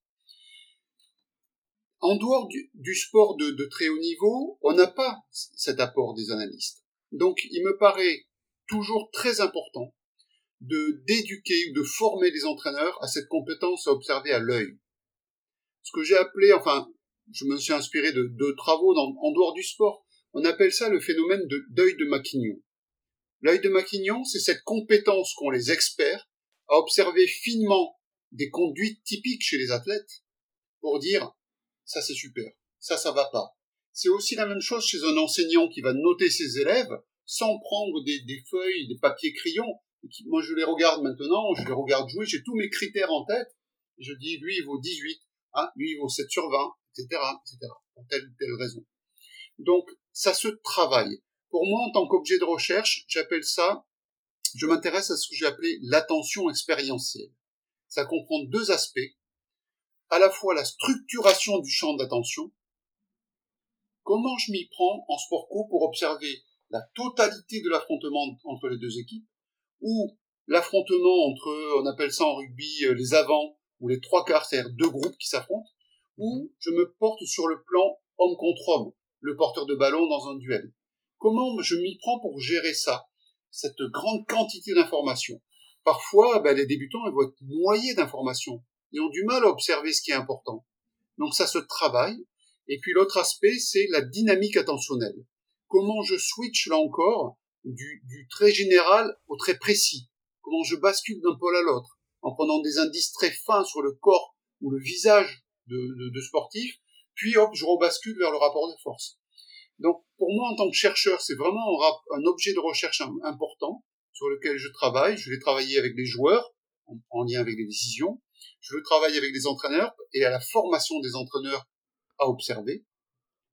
En dehors du, sport de, très haut niveau, on n'a pas cet apport des analystes. Donc il me paraît toujours très important de d'éduquer ou de former les entraîneurs à cette compétence à observer à l'œil. Ce que j'ai appelé, enfin, je me suis inspiré de, deux travaux en dehors du sport. On appelle ça le phénomène de d'œil de Maquignon. L'œil de Maquignon, c'est cette compétence qu'ont les experts à observer finement des conduites typiques chez les athlètes pour dire ça c'est super, ça ça va pas. C'est aussi la même chose chez un enseignant qui va noter ses élèves sans prendre des, feuilles, des papiers crayons. moi je les regarde maintenant, je les regarde jouer, j'ai tous mes critères en tête. Je dis lui il vaut 18, hein, lui il vaut 7 sur 20, etc., etc., pour telle ou telle raison. Donc, ça se travaille. Pour moi, en tant qu'objet de recherche, j'appelle ça, je m'intéresse à ce que j'ai appelé l'attention expérientielle. Ça comprend deux aspects. À la fois la structuration du champ d'attention. Comment je m'y prends en sport co pour observer la totalité de l'affrontement entre les deux équipes, ou l'affrontement entre, on appelle ça en rugby, euh, les avants, ou les trois quarts, c'est-à-dire deux groupes qui s'affrontent, ou je me porte sur le plan homme contre homme, le porteur de ballon dans un duel. Comment je m'y prends pour gérer ça, cette grande quantité d'informations? Parfois, ben, les débutants ils vont être noyés d'informations. Ils ont du mal à observer ce qui est important. Donc ça se travaille. Et puis l'autre aspect, c'est la dynamique attentionnelle. Comment je switch là encore du, du très général au très précis? Comment je bascule d'un pôle à l'autre? En prenant des indices très fins sur le corps ou le visage de, de, sportif, puis hop, je rebascule vers le rapport de force. Donc pour moi, en tant que chercheur, c'est vraiment un, un, objet de recherche important sur lequel je travaille. Je vais travailler avec les joueurs en, lien avec les décisions. Je veux travailler avec les entraîneurs et à la formation des entraîneurs à observer.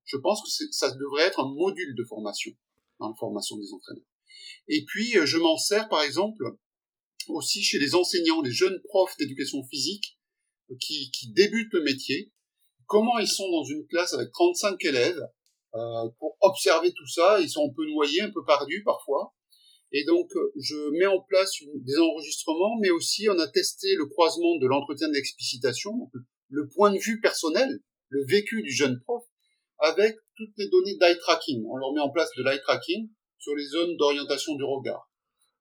Je pense que ça devrait être un module de formation dans la formation des entraîneurs. Et puis, euh, je m'en sers, par exemple, aussi chez les enseignants, les jeunes profs d'éducation physique euh, qui, qui débutent le métier. Comment ils sont dans une classe avec 35 élèves euh, pour observer tout ça. Ils sont un peu noyés, un peu perdus parfois. Et donc, euh, je mets en place des enregistrements, mais aussi on a testé le croisement de l'entretien d'explicitation, le point de vue personnel, le vécu du jeune prof, avec toutes les données d'eye tracking. On leur met en place de l'eye tracking sur les zones d'orientation du regard.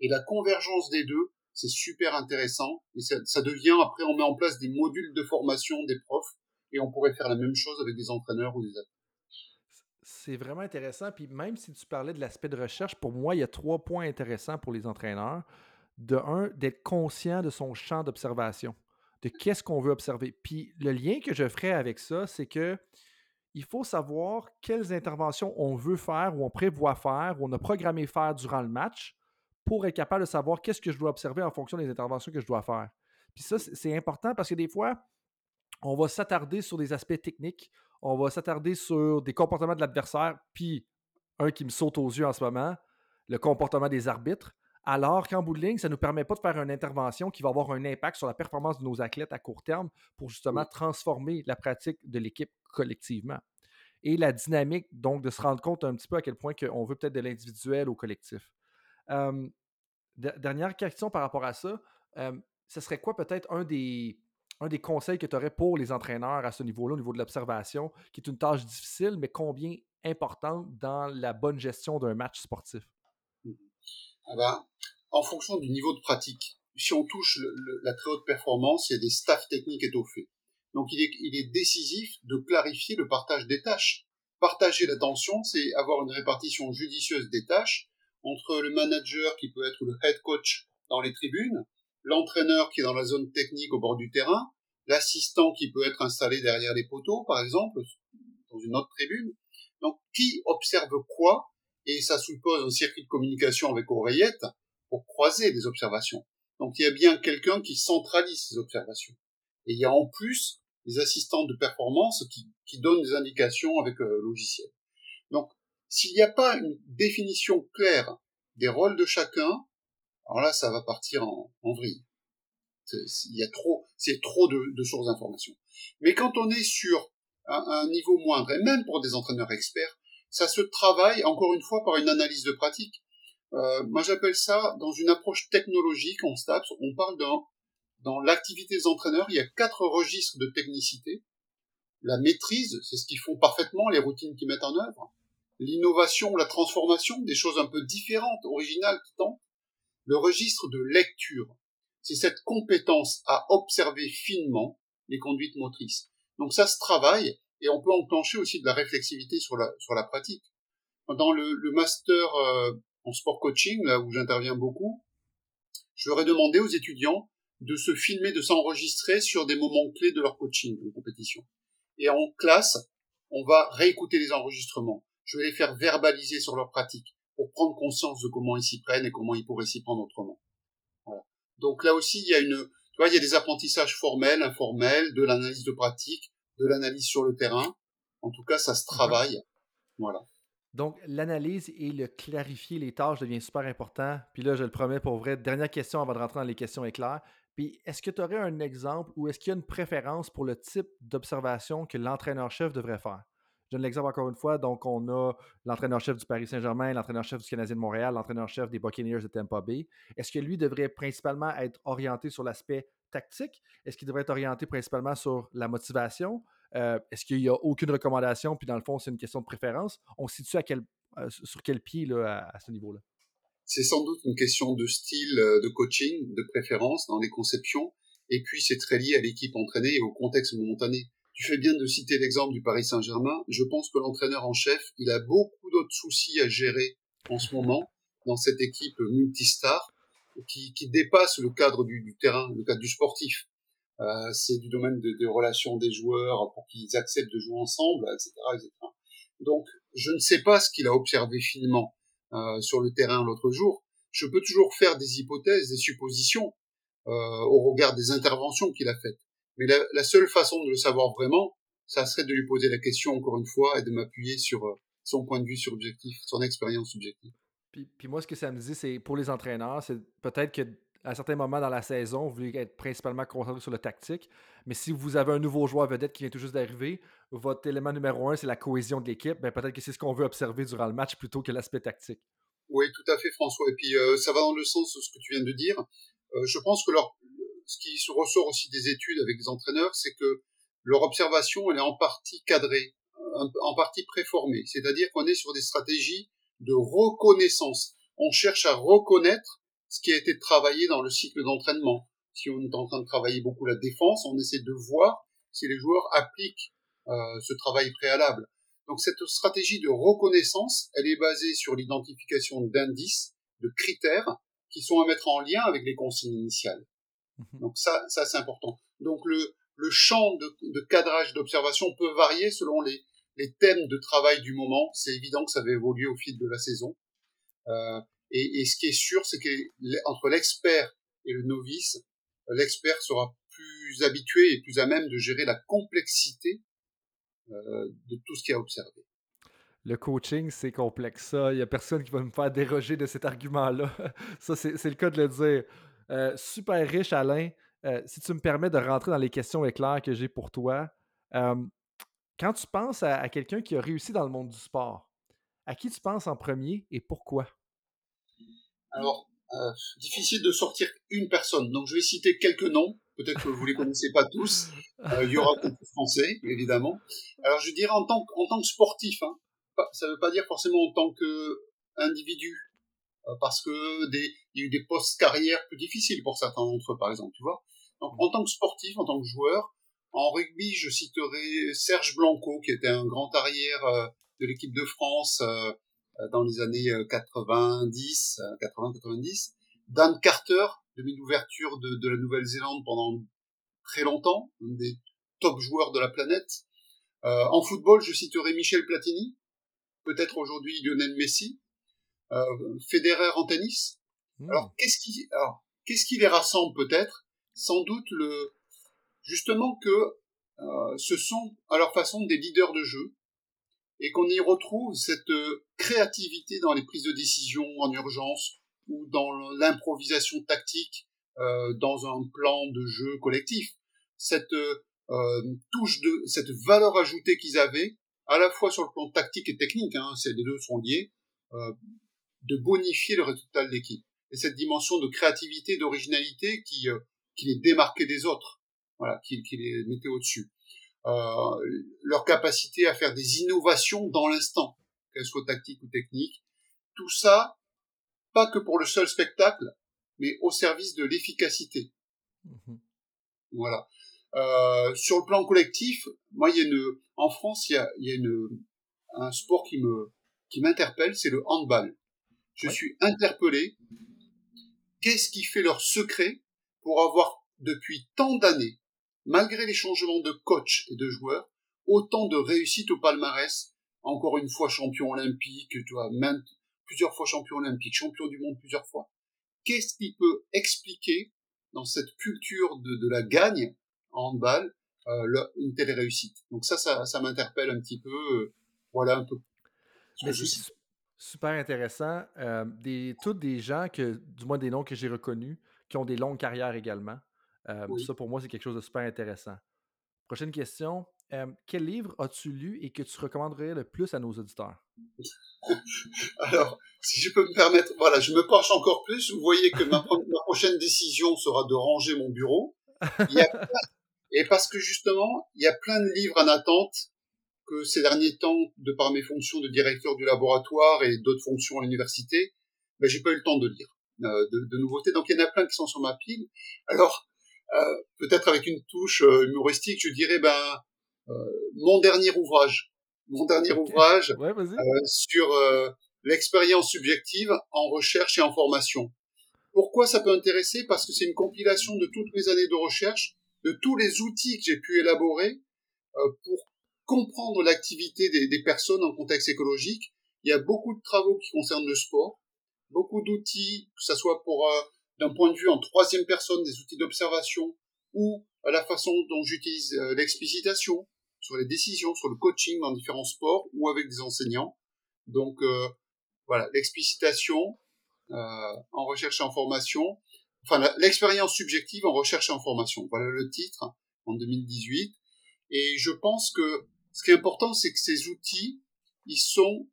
Et la convergence des deux, c'est super intéressant. Et ça, devient, après, on met en place des modules de formation des profs, et on pourrait faire la même chose avec des entraîneurs ou des athlètes. C'est vraiment intéressant. Puis même si tu parlais de l'aspect de recherche, pour moi, il y a trois points intéressants pour les entraîneurs. De un, d'être conscient de son champ d'observation, de qu'est-ce qu'on veut observer. Puis le lien que je ferai avec ça, c'est que il faut savoir quelles interventions on veut faire ou on prévoit faire ou on a programmé faire durant le match pour être capable de savoir qu'est-ce que je dois observer en fonction des interventions que je dois faire. Puis ça, c'est important parce que des fois, on va s'attarder sur des aspects techniques, on va s'attarder sur des comportements de l'adversaire, puis un qui me saute aux yeux en ce moment, le comportement des arbitres, alors qu'en bout de ligne, ça ne nous permet pas de faire une intervention qui va avoir un impact sur la performance de nos athlètes à court terme pour justement transformer la pratique de l'équipe collectivement. Et la dynamique, donc, de se rendre compte un petit peu à quel point on veut peut-être de l'individuel au collectif. Dernière question par rapport à ça, ce serait quoi peut-être un des, un des conseils que tu aurais pour les entraîneurs à ce niveau-là, au niveau de l'observation, qui est une tâche difficile, mais combien importante dans la bonne gestion d'un match sportif? Ah ben, en fonction du niveau de pratique, si on touche la très haute performance, il y a des staffs techniques étoffés. Donc il est, il est décisif de clarifier le partage des tâches. Partager l'attention, c'est avoir une répartition judicieuse des tâches entre le manager qui peut être le head coach dans les tribunes, l'entraîneur qui est dans la zone technique au bord du terrain, l'assistant qui peut être installé derrière les poteaux, par exemple, dans une autre tribune. Donc, qui observe quoi? Et ça suppose un circuit de communication avec oreillette pour croiser les observations. Donc, il y a bien quelqu'un qui centralise ces observations. Et il y a en plus des assistants de performance qui, qui donnent des indications avec euh, logiciel. Donc, s'il n'y a pas une définition claire des rôles de chacun, alors là, ça va partir en, en vrille. Il y a trop, c'est trop de, sources d'informations. Mais quand on est sur un, niveau moindre, et même pour des entraîneurs experts, ça se travaille encore une fois par une analyse de pratique. Euh, moi, j'appelle ça dans une approche technologique en STAPS. On parle dans l'activité des entraîneurs, il y a quatre registres de technicité. La maîtrise, c'est ce qu'ils font parfaitement, les routines qu'ils mettent en œuvre. L'innovation, la transformation, des choses un peu différentes, originales qui tentent le registre de lecture, c'est cette compétence à observer finement les conduites motrices. Donc ça se travaille et on peut enclencher aussi de la réflexivité sur la, sur la pratique. Dans le, le master euh, en sport coaching, là où j'interviens beaucoup, je leur ai demandé aux étudiants de se filmer, de s'enregistrer sur des moments clés de leur coaching, de compétition. Et en classe, on va réécouter les enregistrements. Je vais les faire verbaliser sur leur pratique pour prendre conscience de comment ils s'y prennent et comment ils pourraient s'y prendre autrement. Voilà. Donc là aussi, il y a une, tu vois, il y a des apprentissages formels, informels, de l'analyse de pratique, de l'analyse sur le terrain. En tout cas, ça se travaille. Voilà. Donc, l'analyse et le clarifier les tâches devient super important. Puis là, je le promets pour vrai. Dernière question avant de rentrer dans les questions éclairs. Puis, est-ce que tu aurais un exemple ou est-ce qu'il y a une préférence pour le type d'observation que l'entraîneur-chef devrait faire? Je donne l'exemple encore une fois. Donc, on a l'entraîneur-chef du Paris Saint-Germain, l'entraîneur-chef du Canadien de Montréal, l'entraîneur-chef des Buccaneers de Tampa Bay. Est-ce que lui devrait principalement être orienté sur l'aspect tactique? Est-ce qu'il devrait être orienté principalement sur la motivation? Euh, est-ce qu'il n'y a aucune recommandation? Puis dans le fond, c'est une question de préférence. On se situe euh, sur quel pied à, ce niveau-là? C'est sans doute une question de style euh, de coaching, de préférence dans les conceptions. Et puis, c'est très lié à l'équipe entraînée et au contexte momentané. Tu fais bien de citer l'exemple du Paris Saint-Germain. Je pense que l'entraîneur en chef, il a beaucoup d'autres soucis à gérer en ce moment dans cette équipe multistar qui, qui dépasse le cadre du, du, terrain, le cadre du sportif. Euh, c'est du domaine des relations des joueurs pour qu'ils acceptent de jouer ensemble, etc., etc. Donc, je ne sais pas ce qu'il a observé finement euh, sur le terrain l'autre jour, je peux toujours faire des hypothèses, des suppositions euh, au regard des interventions qu'il a faites. Mais la, la, seule façon de le savoir vraiment, ça serait de lui poser la question encore une fois et de m'appuyer sur euh, son point de vue subjectif, son expérience subjective. Puis, puis, moi, ce que ça me dit, c'est pour les entraîneurs, c'est peut-être que à certains moments dans la saison, vous voulez être principalement concentré sur le tactique. Mais si vous avez un nouveau joueur vedette qui vient tout juste d'arriver, votre élément numéro un, c'est la cohésion de l'équipe, ben peut-être que c'est ce qu'on veut observer durant le match plutôt que l'aspect tactique. Oui, tout à fait, François. Et puis, euh, ça va dans le sens de ce que tu viens de dire. Euh, je pense que leur, ce qui se ressort aussi des études avec les entraîneurs, c'est que leur observation, elle est en partie cadrée, en partie préformée. C'est-à-dire qu'on est sur des stratégies de reconnaissance. On cherche à reconnaître ce qui a été travaillé dans le cycle d'entraînement. Si on est en train de travailler beaucoup la défense, on essaie de voir si les joueurs appliquent euh, ce travail préalable. Donc cette stratégie de reconnaissance, elle est basée sur l'identification d'indices, de critères qui sont à mettre en lien avec les consignes initiales. Mhm. Donc ça, ça c'est important. Donc le, le champ de, de cadrage d'observation peut varier selon les, les thèmes de travail du moment. C'est évident que ça va évoluer au fil de la saison. Euh, et, et, ce qui est sûr, c'est que entre l'expert et le novice, l'expert sera plus habitué et plus à même de gérer la complexité euh, de tout ce qu'il a observé. Le coaching, c'est complexe. Ça, il n'y a personne qui va me faire déroger de cet argument-là. Ça, c'est le cas de le dire. Euh, super riche, Alain. Euh, si tu me permets de rentrer dans les questions éclairs que j'ai pour toi, quand tu penses à, quelqu'un qui a réussi dans le monde du sport, à qui tu penses en premier et pourquoi? Alors, euh, difficile de sortir une personne. Donc, je vais citer quelques noms. Peut-être que vous les connaissez pas tous. Euh, il y aura quelques français, évidemment. Alors, je dirais en tant que, en tant que sportif. Hein, ça ne veut pas dire forcément en tant que individu, euh, parce que des, il y a eu des postes carrières plus difficiles pour certains d'entre eux, par exemple. Tu vois. Donc, en tant que sportif, en tant que joueur, en rugby, je citerai Serge Blanco, qui était un grand arrière euh, de l'équipe de France euh, euh, dans les années 90, 80-90. Dan Carter, demi d'ouverture de, de la Nouvelle-Zélande pendant très longtemps, un des top joueurs de la planète. Euh, en football, je citerai Michel Platini, peut-être aujourd'hui Lionel Messi, euh, Federer en tennis. Mmh. Alors qu'est-ce qui, alors qu'est-ce qui les rassemble peut-être? Sans doute le, justement que euh, ce sont à leur façon des leaders de jeu, et qu'on y retrouve cette euh, créativité dans les prises de décision en urgence ou dans l'improvisation tactique euh, dans un plan de jeu collectif. Cette euh, touche de cette valeur ajoutée qu'ils avaient, à la fois sur le plan tactique et technique, hein, ces les deux sont liés, euh, de bonifier le résultat de l'équipe. Et cette dimension de créativité, d'originalité qui, euh, qui les démarquait des autres, voilà, qui, qui les mettait au-dessus. Euh, leur capacité à faire des innovations dans l'instant, qu'elles soient tactiques ou techniques. Tout ça, pas que pour le seul spectacle, mais au service de l'efficacité. Mmh voilà. Euh, sur le plan collectif, moi, il y a une, en France, il y a, il y a une, un sport qui me, qui m'interpelle, c'est le handball. Je suis interpellé. Qu'est-ce qui fait leur secret pour avoir depuis tant d'années malgré les changements de coach et de joueurs, autant de réussite au palmarès, encore une fois champion olympique, tu vois, même plusieurs fois champion olympique, champion du monde plusieurs fois. Qu'est-ce qui peut expliquer dans cette culture de, de la gagne en handball euh, une telle réussite? Donc ça, ça, ça m'interpelle un petit peu. Euh, voilà un peu. Super intéressant. Euh, des, tous des gens que, du moins des noms que j'ai reconnus, qui ont des longues carrières également. Euh, ça, pour moi, c'est quelque chose de super intéressant. Prochaine question. Euh, quel livre as-tu lu et que tu recommanderais le plus à nos auditeurs? Alors, si je peux me permettre, voilà, je me penche encore plus. Vous voyez que ma, prochaine décision sera de ranger mon bureau. et parce que justement, il y a plein de livres en attente que ces derniers temps, de par mes fonctions de directeur du laboratoire et d'autres fonctions à l'université, ben, j'ai pas eu le temps de lire euh, de, de, nouveautés. Donc il y en a plein qui sont sur ma pile. Alors, euh, peut-être avec une touche euh, humoristique, je dirais ben euh, mon dernier ouvrage, mon dernier ouvrage sur l'expérience subjective en recherche et en formation. Pourquoi ça peut intéresser? Parce que c'est une compilation de toutes mes années de recherche, de tous les outils que j'ai pu élaborer pour comprendre l'activité des, des, personnes en contexte écologique. Il y a beaucoup de travaux qui concernent le sport, beaucoup d'outils, que ce soit pour euh, d'un point de vue en troisième personne, des outils d'observation, ou à la façon dont j'utilise euh, l'explicitation sur les décisions, sur le coaching dans différents sports ou avec des enseignants. Donc euh, voilà, l'explicitation en recherche et en formation, enfin l'expérience subjective en recherche et en formation. Voilà le titre en 2018. Et je pense que ce qui est important, c'est que ces outils, ils sont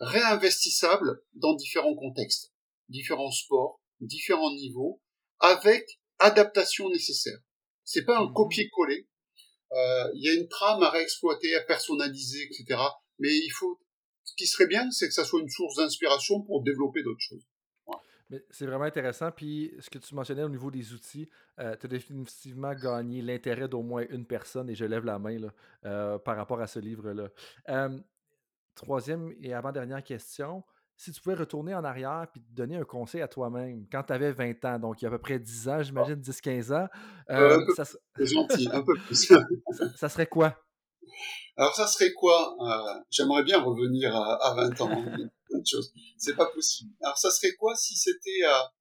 réinvestissables dans différents contextes, différents sports, différents niveaux, avec adaptation nécessaire. C'est pas un mhm. copier-coller. Euh, il y a une trame à réexploiter, à personnaliser, etc. Mais il faut. Ce qui serait bien, c'est que ça soit une source d'inspiration pour développer d'autres choses. C'est vraiment intéressant. Puis ce que tu mentionnais au niveau des outils, euh, tu as définitivement gagné l'intérêt d'au moins une personne, et je lève la main là, euh, par rapport à ce livre-là. troisième et avant-dernière question. Si tu pouvais retourner en arrière et te donner un conseil à toi-même quand tu avais 20 ans, donc il y a à peu près 10 ans, j'imagine 10-15 ans, euh, ça, gentil, un peu plus. ça, serait quoi? Alors ça serait quoi? J'aimerais bien revenir à, 20 ans. C'est pas possible. Alors ça serait quoi si c'était à,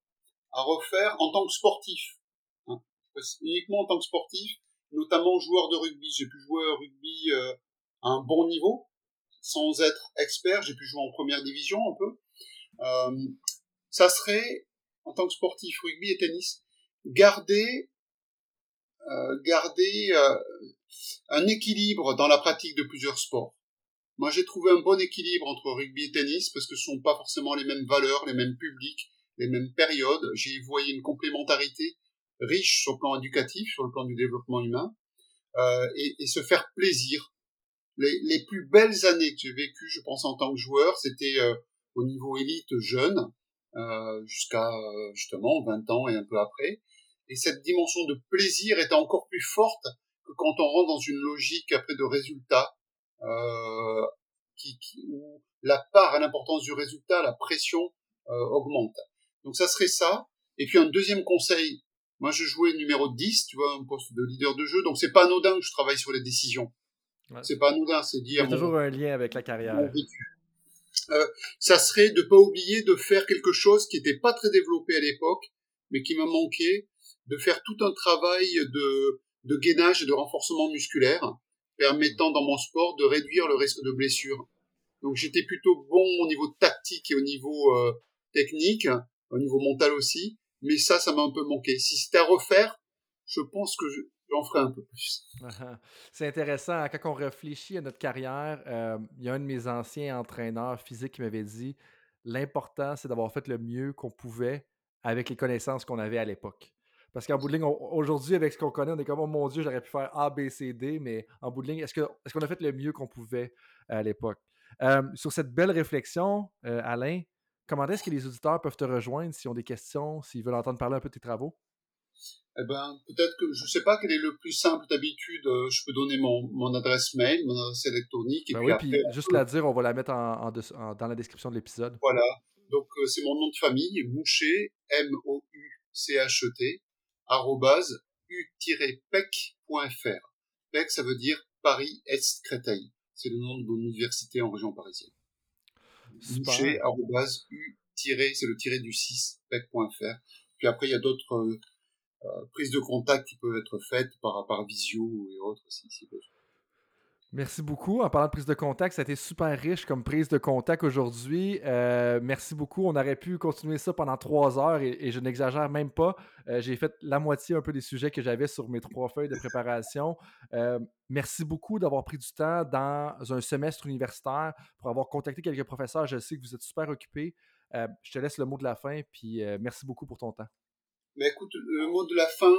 refaire en tant que sportif hein? Uniquement en tant que sportif, notamment joueur de rugby. J'ai pu jouer au rugby euh, à un bon niveau, sans être expert. J'ai pu jouer en première division un peu. Euh, ça serait, en tant que sportif rugby et tennis, garder euh, garder euh, un équilibre dans la pratique de plusieurs sports. Moi, j'ai trouvé un bon équilibre entre rugby et tennis parce que ce sont pas forcément les mêmes valeurs, les mêmes publics, les mêmes périodes. J'ai voyé une complémentarité riche sur le plan éducatif, sur le plan du développement humain, euh, et, et, se faire plaisir. Les, les plus belles années que j'ai vécues, je pense en tant que joueur, c'était euh, au niveau élite jeune, euh, jusqu'à euh, justement 20 ans et un peu après. Et cette dimension de plaisir est encore plus forte que quand on rentre dans une logique après de résultats, euh, qui, où la part à l'importance du résultat, la pression euh, augmente. Donc ça serait ça. Et puis un deuxième conseil, moi je jouais numéro 10, tu vois, un poste de leader de jeu, donc c'est pas anodin que je travaille sur les décisions. C'est pas anodin, c'est dire... Il y a toujours un lien avec la carrière. Euh, ça serait de pas oublier de faire quelque chose qui n'était pas très développé à l'époque, mais qui m'a manqué, de faire tout un travail de, de gainage et de renforcement musculaire, permettant dans mon sport de réduire le risque de blessure. Donc j'étais plutôt bon au niveau tactique et au niveau euh, technique, au niveau mental aussi, mais ça, ça m'a un peu manqué. Si c'était à refaire, je pense que j'en ferais un peu plus. C'est intéressant, quand on réfléchit à notre carrière, euh, il y a un de mes anciens entraîneurs physiques qui m'avait dit l'important, c'est d'avoir fait le mieux qu'on pouvait avec les connaissances qu'on avait à l'époque. Parce qu'en bout de ligne, aujourd'hui, avec ce qu'on connaît, on est comme, oh mon Dieu, j'aurais pu faire A, B, C, D, mais en bout de ligne, est-ce qu'on est a fait le mieux qu'on pouvait à l'époque? Euh, sur cette belle réflexion, euh, Alain, comment est-ce que les auditeurs peuvent te rejoindre s'ils ont des questions, s'ils veulent entendre parler un peu de tes travaux? Eh ben, peut-être que je ne sais pas quel est le plus simple d'habitude. Euh, je peux donner mon, mon, adresse mail, mon adresse électronique. Et ben puis, oui, puis juste la dire, on va la mettre en, dans la description de l'épisode. Voilà. Donc, c'est mon nom de famille, Mouchet, M-O-U-C-H-E-T, u-pec.fr. PEC, ça veut dire Paris Est Créteil. C'est le nom de mon université en région parisienne. U c'est le tiré du 6 pec.fr. Puis après, il y a d'autres euh, prises de contact qui peuvent être faites par, par visio et autres si, si besoin. Merci beaucoup. En parlant de prise de contact, ça a été super riche comme prise de contact aujourd'hui. Euh, merci beaucoup. On aurait pu continuer ça pendant trois heures et, je n'exagère même pas. Euh, j'ai fait la moitié un peu des sujets que j'avais sur mes trois feuilles de préparation. Euh, merci beaucoup d'avoir pris du temps dans un semestre universitaire pour avoir contacté quelques professeurs. Je sais que vous êtes super occupés. je te laisse le mot de la fin, puis merci beaucoup pour ton temps. Mais écoute, le mot de la fin,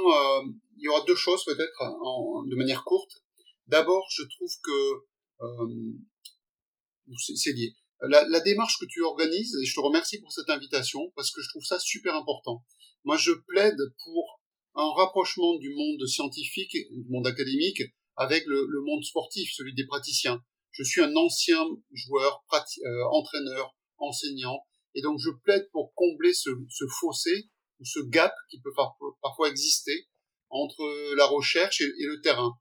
il y aura deux choses peut-être de manière courte. D'abord, je trouve que euh, c'est lié. La, démarche que tu organises, et je te remercie pour cette invitation, parce que je trouve ça super important. Moi, je plaide pour un rapprochement du monde scientifique, du monde académique, avec le, monde sportif, celui des praticiens. Je suis un ancien joueur, euh, entraîneur, enseignant, et donc je plaide pour combler ce, ce fossé ou ce gap qui peut parfois exister entre la recherche et le terrain.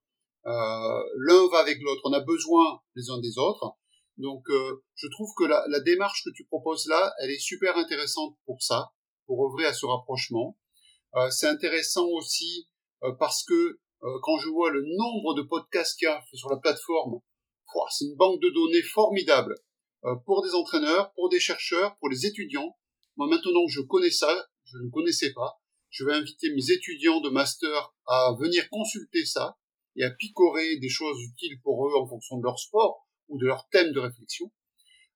Euh, l'un va avec l'autre. On a besoin les uns des autres. Donc, euh, je trouve que la, la, démarche que tu proposes là, elle est super intéressante pour ça, pour œuvrer à ce rapprochement. Euh, c'est intéressant aussi parce que quand je vois le nombre de podcasts qu'il y a sur la plateforme, c'est une banque de données formidable pour des entraîneurs, pour des chercheurs, pour les étudiants. Moi, maintenant que je connais ça, je ne connaissais pas, je vais inviter mes étudiants de master à venir consulter ça et à picorer des choses utiles pour eux en fonction de leur sport ou de leur thème de réflexion.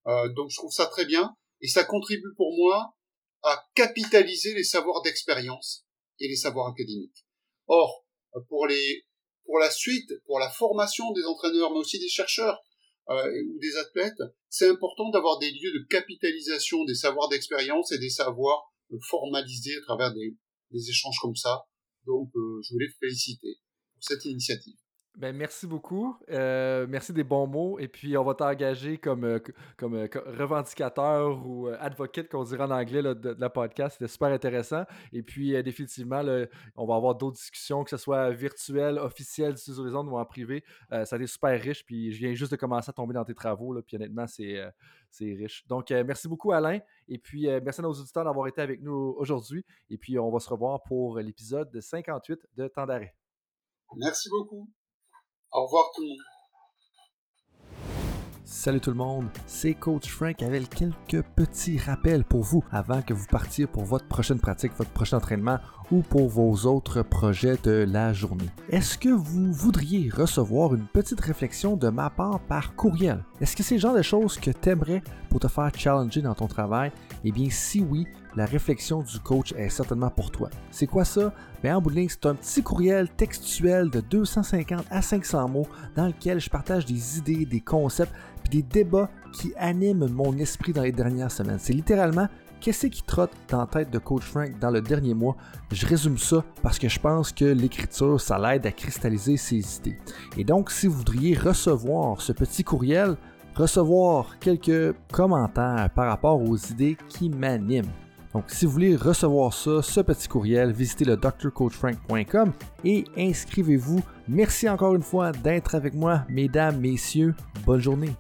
Euh, donc je trouve ça très bien et ça contribue pour moi à capitaliser les savoirs d'expérience et les savoirs académiques. Or, pour les pour la suite, pour la formation des entraîneurs, mais aussi des chercheurs euh, ou des athlètes, c'est important d'avoir des lieux de capitalisation des savoirs d'expérience et des savoirs formalisés à travers des, des échanges comme ça. Donc, euh, je voulais te féliciter cette initiative. Ben, merci beaucoup. Euh, merci des bons mots. Et puis, on va t'engager comme, euh, comme, revendicateur ou advocate, qu'on dirait en anglais, de, la podcast. C'était super intéressant. Et puis, définitivement, on va avoir d'autres discussions, que ce soit virtuelles, officielles, sur les ondes ou en privé. ça a été super riche. Puis, je viens juste de commencer à tomber dans tes travaux. Là, puis, honnêtement, c'est riche. Donc, euh, merci beaucoup, Alain. Et puis, euh, merci à nos auditeurs d'avoir été avec nous aujourd'hui. Et puis, on va se revoir pour l'épisode 58 de Temps d'arrêt. Merci beaucoup. Au revoir, tout le monde. Salut tout le monde, c'est Coach Frank avec quelques petits rappels pour vous avant que vous partiez pour votre prochaine pratique, votre prochain entraînement ou pour vos autres projets de la journée. Est-ce que vous voudriez recevoir une petite réflexion de ma part par courriel? Est-ce que c'est le genre de choses que tu aimerais pour te faire challenger dans ton travail? Eh bien, si oui, la réflexion du coach est certainement pour toi. C'est quoi ça? Bien, en bout de ligne, c'est un petit courriel textuel de 250 à 500 mots dans lequel je partage des idées, des concepts, puis des débats qui animent mon esprit dans les dernières semaines. C'est littéralement qu'est-ce qui trotte dans la tête de Coach Frank dans le dernier mois? Je résume ça parce que je pense que l'écriture, ça l'aide à cristalliser ses idées. Et donc, si vous voudriez recevoir ce petit courriel, recevoir quelques commentaires par rapport aux idées qui m'animent, donc, si vous voulez recevoir ça, ce petit courriel, visitez le drcoachfrank.com et inscrivez-vous. Merci encore une fois d'être avec moi, mesdames, messieurs. Bonne journée.